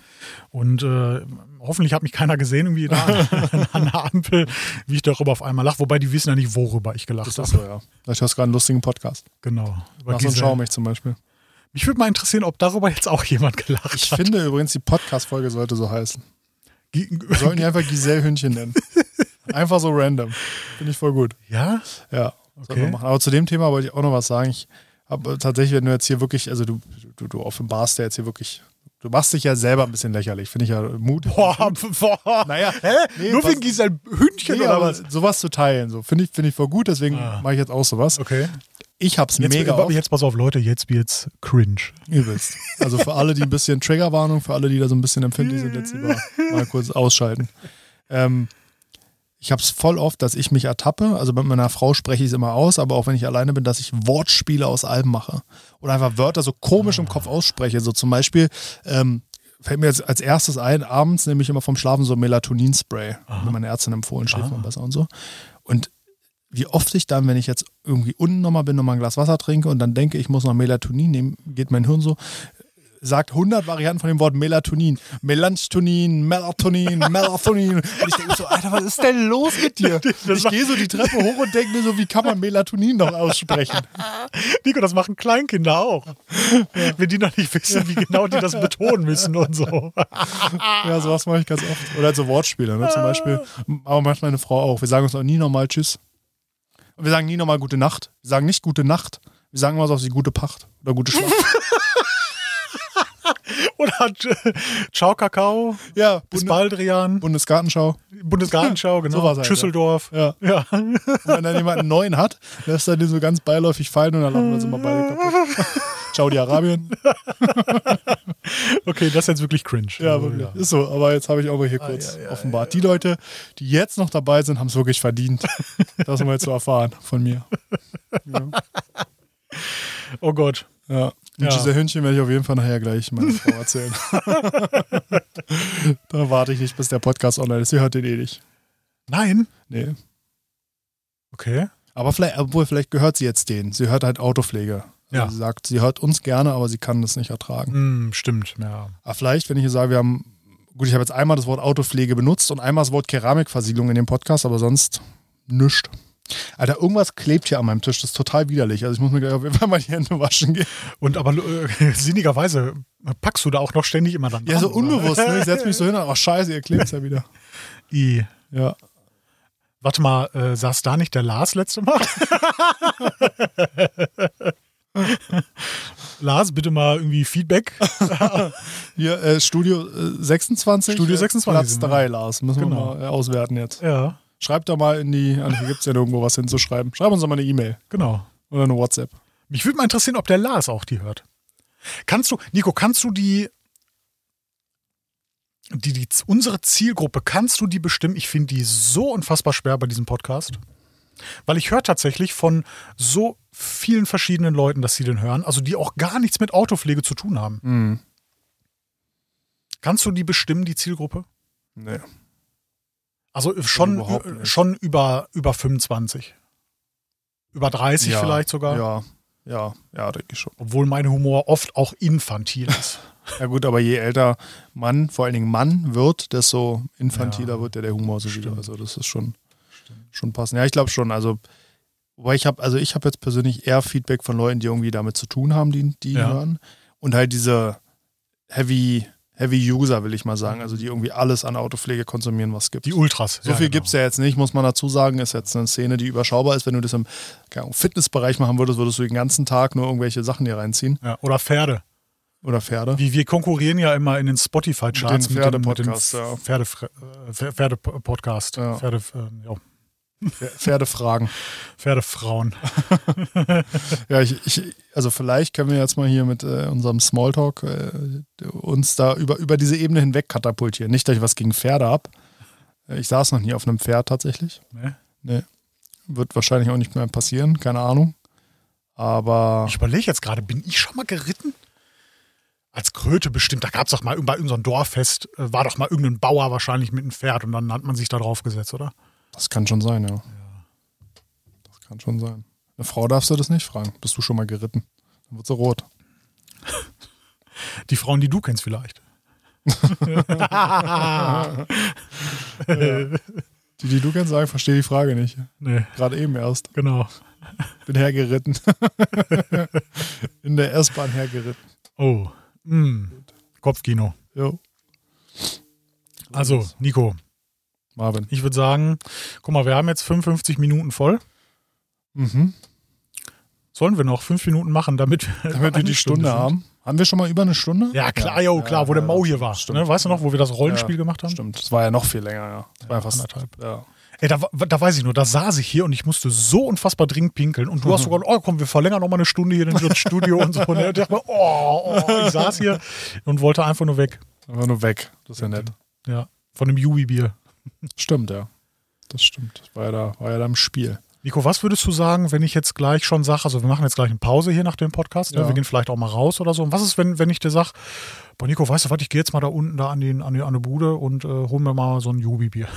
Und äh, hoffentlich hat mich keiner gesehen, irgendwie da an der Ampel, wie ich darüber auf einmal lache. Wobei die wissen ja nicht, worüber ich gelacht Das habe. ist so, ja. Vielleicht hast du gerade einen lustigen Podcast. Genau. Über Lass uns diese- schauen mich zum Beispiel. Mich würde mal interessieren, ob darüber jetzt auch jemand gelacht Ich hat. finde übrigens, die Podcast-Folge sollte so heißen. Wir sollten die einfach Giselle Hündchen nennen. Einfach so random. Finde ich voll gut. Ja? Ja, Okay. wir machen. Aber zu dem Thema wollte ich auch noch was sagen. Ich habe tatsächlich, wenn du jetzt hier wirklich, also du, du, du offenbarst ja jetzt hier wirklich, du machst dich ja selber ein bisschen lächerlich. Finde ich ja mutig. Boah, boah. Naja, Hä? nee, Nur wegen dieser Hündchen Nee, oder aber was? sowas zu teilen, so finde ich, finde ich voll gut, deswegen Ah. mache ich jetzt auch sowas. Okay. Ich hab's Jetzt, mega oft. jetzt pass auf, Leute, jetzt wird's cringe. Übelst. Also für alle, die ein bisschen Triggerwarnung, für alle, die da so ein bisschen empfindlich sind, jetzt lieber mal kurz ausschalten. Ähm, ich habe es voll oft, dass ich mich ertappe. Also mit meiner Frau spreche ich es immer aus, aber auch wenn ich alleine bin, dass ich Wortspiele aus Alben mache. Oder einfach Wörter so komisch im Kopf ausspreche. So zum Beispiel, ähm, fällt mir jetzt als erstes ein, abends nehme ich immer vom Schlafen so Melatonin-Spray. Mir meine Ärztin empfohlen, schläft man besser und so. Und wie oft ich dann, wenn ich jetzt irgendwie unten nochmal bin, nochmal ein Glas Wasser trinke und dann denke, ich muss noch Melatonin nehmen, geht mein Hirn so, sagt 100 Varianten von dem Wort Melatonin. Melanchtonin, Melatonin, Melatonin. Und ich denke so, Alter, was ist denn los mit dir? Und ich gehe so die Treppe hoch und denke mir so, wie kann man Melatonin noch aussprechen? Nico, das machen Kleinkinder auch. Wenn die noch nicht wissen, wie genau die das betonen müssen und so. Ja, sowas mache ich ganz oft. Oder halt so Wortspiele, ne? zum Beispiel. Aber manchmal meine Frau auch. Wir sagen uns auch nie nochmal Tschüss. Und wir sagen nie nochmal Gute Nacht. Wir sagen nicht Gute Nacht. Wir sagen immer so auf sie Gute Pacht oder Gute Schlacht. Oder äh, Ciao Kakao, ja, bis Bunde Baldrian, Bundesgartenschau. Bundesgartenschau, genau. Sowas halt, Schüsseldorf. Ja. Ja. Und wenn dann jemand einen neuen hat, lässt er den so ganz beiläufig fallen und dann lachen wir uns immer beide kaputt. Saudi-Arabien. Okay, das ist jetzt wirklich cringe. Ja, wirklich. Ist so. Aber jetzt habe ich auch mal hier kurz ja, ja, offenbart. Die Leute, die jetzt noch dabei sind, haben es wirklich verdient. Das haben wir jetzt so erfahren von mir. Ja. Oh Gott. ja. Und Ja. diese Hündchen werde ich auf jeden Fall nachher gleich meiner Frau erzählen. da warte ich nicht, bis der Podcast online ist. Sie hört den eh nicht. Nein? Nee. Okay. Aber vielleicht, obwohl, vielleicht gehört sie jetzt denen. Sie hört halt Autopflege. Also Ja. Sie sagt, sie hört uns gerne, aber sie kann das nicht ertragen. Hm, stimmt, ja. Aber vielleicht, wenn ich hier sage, wir haben, gut, ich habe jetzt einmal das Wort Autopflege benutzt und einmal das Wort Keramikversiegelung in dem Podcast, aber sonst nichts. Alter, irgendwas klebt hier an meinem Tisch. Das ist total widerlich. Also ich muss mir gleich auf jeden Fall mal die Hände waschen gehen. Und aber äh, sinnigerweise packst du da auch noch ständig immer dann Ja, so unbewusst. Ne? Ich setze mich so hin und ach scheiße, ihr klebt ja wieder. I. Ja. Warte mal, äh, saß da nicht der Lars letzte Mal? Lars, bitte mal irgendwie Feedback. Hier, äh, Studio äh, 26. Studio äh, 26 Platz sind wir. 3, Lars. Müssen Genau. wir mal äh, auswerten jetzt. Ja, Schreibt doch mal in die, also hier gibt es ja nirgendwo was hinzuschreiben. Schreib uns doch mal eine E-Mail genau. oder eine WhatsApp. Mich würde mal interessieren, ob der Lars auch die hört. Kannst du, Nico, kannst du die, die, die unsere Zielgruppe, kannst du die bestimmen? Ich finde die so unfassbar schwer bei diesem Podcast. Weil ich höre tatsächlich von so vielen verschiedenen Leuten, dass sie den hören, also die auch gar nichts mit Autopflege zu tun haben. Mhm. Kannst du die bestimmen, die Zielgruppe? Nee. Also schon, Überhaupt äh, schon über, über 25. Über 30 Ja, vielleicht sogar. Ja, ja, ja, denke ich schon. Obwohl mein Humor oft auch infantil ist. Ja gut, aber je älter Mann, vor allen Dingen Mann wird, desto infantiler Ja. wird ja der Humor so wieder. Also das ist schon, schon passend. Ja, ich glaube schon. Also, wobei ich habe, also ich habe jetzt persönlich eher Feedback von Leuten, die irgendwie damit zu tun haben, die, die ihn Ja. hören. Und halt diese Heavy, Heavy User, will ich mal sagen. Also die irgendwie alles an Autopflege konsumieren, was es gibt. Die Ultras. So viel genau. gibt es ja jetzt nicht, muss man dazu sagen. Ist jetzt eine Szene, die überschaubar ist. Wenn du das im Ahnung, Fitnessbereich machen würdest, würdest du den ganzen Tag nur irgendwelche Sachen hier reinziehen. Ja, oder Pferde. Oder Pferde. Wie, wir konkurrieren ja immer in den Spotify-Charts Mit den Pferde-Podcasts, ja. Pferde, äh, Pferde-Podcast. Ja. Pferde, äh, ja, Pferdefragen. Pferdefrauen. Ja, ich, ich, also vielleicht können wir jetzt mal hier mit äh, unserem Smalltalk äh, uns da über, über diese Ebene hinweg katapultieren. Nicht, dass ich was gegen Pferde habe. Ich saß noch nie auf einem Pferd tatsächlich. Ne? Nee. Wird wahrscheinlich auch nicht mehr passieren, keine Ahnung. Aber Ich überlege jetzt gerade, bin ich schon mal geritten? als Kröte bestimmt. Da gab es doch mal bei irgendeinem Dorffest, äh, war doch mal irgendein Bauer wahrscheinlich mit einem Pferd und dann hat man sich da drauf gesetzt, oder? Das kann schon sein, ja. Das kann schon sein. Eine Frau darfst du das nicht fragen. Bist du schon mal geritten? Dann wird sie rot. Die Frauen, die du kennst vielleicht. Die, die du kennst, sagen, verstehe die Frage nicht. Nee, Gerade eben erst. genau. Bin hergeritten. In der S-Bahn hergeritten. Oh. Mm. Kopfkino. Jo. Also, Nico, Marvin. ich würde sagen, guck mal, wir haben jetzt 55 Minuten voll. Mhm. Sollen wir noch fünf Minuten machen, damit wir, Damit wir die Stunde sind? haben. Haben wir schon mal über eine Stunde? Ja, klar, jo, klar, wo der Mau hier war. Ne? Weißt du noch, wo wir das Rollenspiel Ja, gemacht haben? Stimmt. Das war ja noch viel länger, ja. Das war ja fast. anderthalb. Ja. Ey, da, da weiß ich nur, da saß ich hier und ich musste so unfassbar dringend pinkeln. Und du hast sogar, oh komm, wir verlängern noch mal eine Stunde hier in das Studio und so. Und ich dachte mir, oh, oh, ich saß hier und wollte einfach nur weg. Einfach nur weg. Das ist ja nett. Ja, von dem Jubi-Bier. Stimmt, ja. Das stimmt. Das war ja da, war ja da im Spiel. Nico, was würdest du sagen, wenn ich jetzt gleich schon sage, also wir machen jetzt gleich eine Pause hier nach dem Podcast, ne? Ja. wir gehen vielleicht auch mal raus oder so. Und was ist, wenn, wenn ich dir sage, boah Nico, weißt du was, ich gehe jetzt mal da unten da an, den, an, die, an die Bude und äh, hol mir mal so ein Jubi-Bier.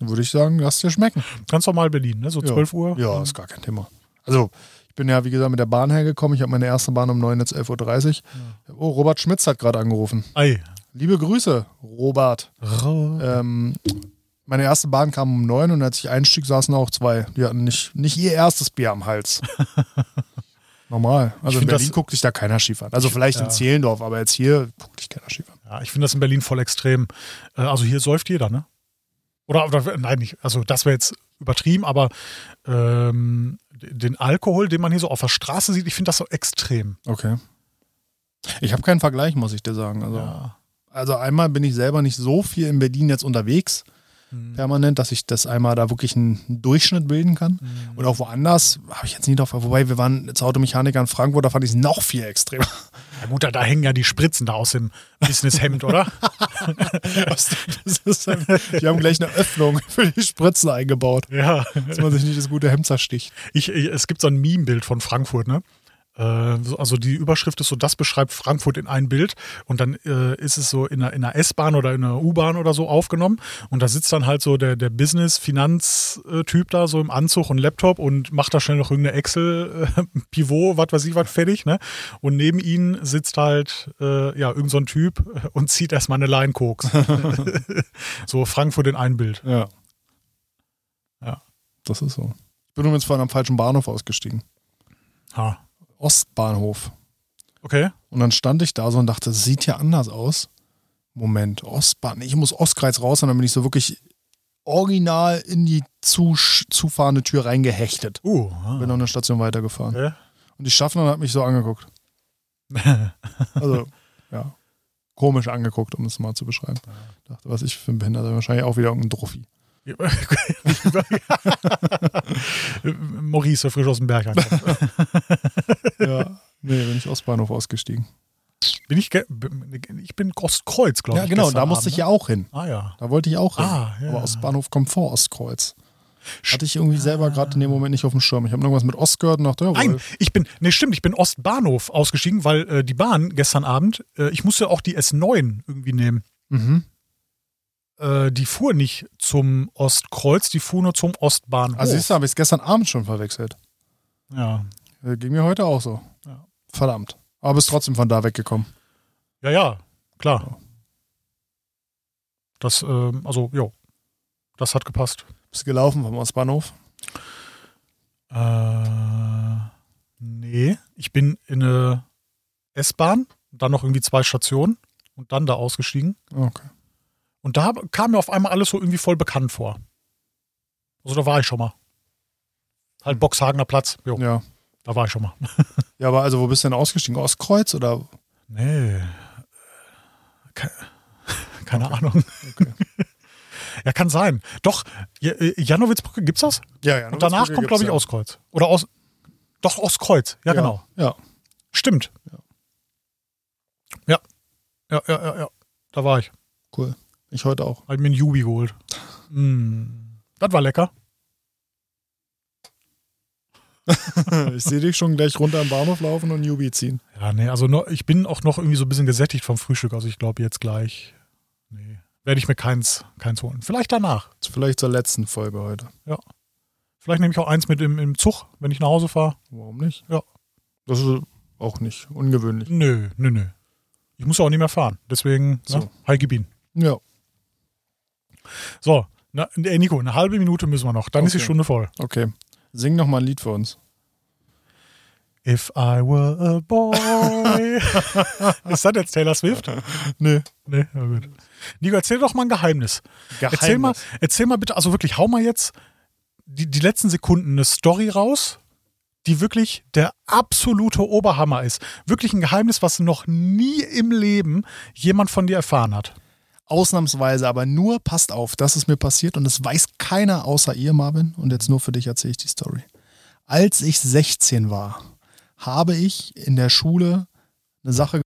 Dann würde ich sagen, lass dir schmecken. Ganz normal Berlin, ne? so 12 Uhr. Ja, ist gar kein Thema. Also, ich bin ja, wie gesagt, mit der Bahn hergekommen. Ich habe meine erste Bahn um 9, jetzt 11.30 Uhr. Oh, Robert Schmitz hat gerade angerufen. Ei. Liebe Grüße, Robert. Ähm, meine erste Bahn kam um 9 und als ich einstieg, saßen auch zwei. Die hatten nicht, nicht ihr erstes Bier am Hals. Normal. Also in Berlin das- guckt sich da keiner schief an. Also vielleicht in ja. Zehlendorf, aber jetzt hier guckt sich keiner schief an. Ja, ich finde das in Berlin voll extrem. Äh, also hier säuft jeder, ne? Oder, oder nein, nicht. Also das wäre jetzt übertrieben, aber ähm, den Alkohol, den man hier so auf der Straße sieht, ich finde das so extrem. Okay. Ich habe keinen Vergleich, muss ich dir sagen. Also, Ja. also einmal bin ich selber nicht so viel in Berlin jetzt unterwegs, Mhm. permanent, dass ich das einmal da wirklich einen Durchschnitt bilden kann. Mhm. Und auch woanders habe ich jetzt nie drauf. Wobei wir waren jetzt Automechaniker in Frankfurt, da fand ich es noch viel extremer. Ja gut, da, da hängen ja die Spritzen da aus dem Businesshemd, oder? Ist ein, die haben gleich eine Öffnung für die Spritzen eingebaut, ja. dass man sich nicht das gute Hemd zersticht. Ich, ich, es gibt so ein Meme-Bild von Frankfurt, ne? Äh, so- Also die Überschrift ist so, das beschreibt Frankfurt in ein Bild und dann äh, ist es so in einer, in einer S-Bahn oder in einer U-Bahn oder so aufgenommen und da sitzt dann halt so der, der Business-Finanz-Typ da so im Anzug und Laptop und macht da schnell noch irgendeine Excel-Pivot, was weiß ich was fertig, ne? Und neben ihnen sitzt halt äh, ja irgend so ein Typ äh, und zieht erstmal eine Line Koks. so Frankfurt in ein Bild. Ja. Ja. Das ist so. Ich bin übrigens vorhin am falschen Bahnhof ausgestiegen. Ha. Ostbahnhof. Okay. Und dann stand ich da so und dachte, das sieht ja anders aus. Moment, Ostbahn. Ich muss Ostkreuz raus und dann bin ich so wirklich original in die zu, zufahrende Tür reingehechtet. Uh. ah. Bin noch eine Station weitergefahren. Okay. Und die Schaffnerin hat mich so angeguckt. Also, ja. Komisch angeguckt, um es mal zu beschreiben. Dachte, was ich für ein Behinderter. Wahrscheinlich auch wieder irgendein Druffi. Maurice, frisch aus dem Berg. Ja. Nee, bin ich Ostbahnhof ausgestiegen. Bin ich, ich bin Ostkreuz, glaube Ja, ich. genau, gestern da musste Abend, ich ja auch hin. ne? Ah, ja. Da wollte ich auch hin. Ah, ja. Aber Ostbahnhof kommt vor Ostkreuz. Hatte ich irgendwie selber gerade in dem Moment nicht auf dem Schirm. Ich habe irgendwas mit Ost gehört und dachte, ja, Nein, ich bin, nee, stimmt, ich bin Ostbahnhof ausgestiegen, weil äh, die Bahn gestern Abend, äh, ich musste auch die S9 irgendwie nehmen. Mhm. Äh, die fuhr nicht zum Ostkreuz, die fuhr nur zum Ostbahnhof. Also siehst du, habe ich es gestern Abend schon verwechselt. ja. Äh, Ging mir heute auch so. Ja. Verdammt. Aber bist trotzdem von da weggekommen. ja, ja, klar. Das, ähm, also, jo, das hat gepasst. Bist du gelaufen vom Ostbahnhof? Äh, nee, ich bin in eine S-Bahn, dann noch irgendwie zwei Stationen und dann da ausgestiegen. Okay. Und da kam mir auf einmal alles so irgendwie voll bekannt vor. Also da war ich schon mal. Halt Boxhagener Platz. Jo, Ja. da war ich schon mal. Ja, aber also wo bist du denn ausgestiegen? Ostkreuz oder? Nee. Ke keine Ahnung. ja, kann sein. Doch, äh, Janowitzbrücke, gibt's das? Ja, ja. Und danach kommt, glaube ich, Ostkreuz. Oder aus. Doch, Ostkreuz. Ja, genau. Ja. Stimmt. Ja. Ja, ja, ja, ja. Da war ich. Cool. Ich heute auch. Hab mir einen Jubi geholt. Mm. Das war lecker. ich sehe dich schon gleich runter am Bahnhof laufen und Newbie ziehen. Ja, nee, also noch, ich bin auch noch irgendwie so ein bisschen gesättigt vom Frühstück. Also ich glaube jetzt gleich, nee, werde ich mir keins, keins holen. Vielleicht danach. Vielleicht zur letzten Folge heute. Ja. Vielleicht nehme ich auch eins mit im, im Zug, wenn ich nach Hause fahre. Warum nicht? Ja. Das ist auch nicht ungewöhnlich. Nö, nö, nö. Ich muss auch nicht mehr fahren. Deswegen, So. ne, Heike Bien. Ja, So, na, ey Nico, eine halbe Minute müssen wir noch. Dann ist die Okay. Stunde voll. okay. Sing noch mal ein Lied für uns. If I were a boy. ist das jetzt Taylor Swift? Nee. Nee, na gut. Nico, erzähl doch mal ein Geheimnis. Erzähl mal, erzähl mal bitte, also wirklich, hau mal jetzt die, die letzten Sekunden eine Story raus, die wirklich der absolute Oberhammer ist. Wirklich ein Geheimnis, was noch nie im Leben jemand von dir erfahren hat. Ausnahmsweise, aber nur, passt auf, das ist mir passiert und es weiß keiner außer ihr, Marvin. Und jetzt nur für dich erzähle ich die Story. Als ich 16 war, habe ich in der Schule eine Sache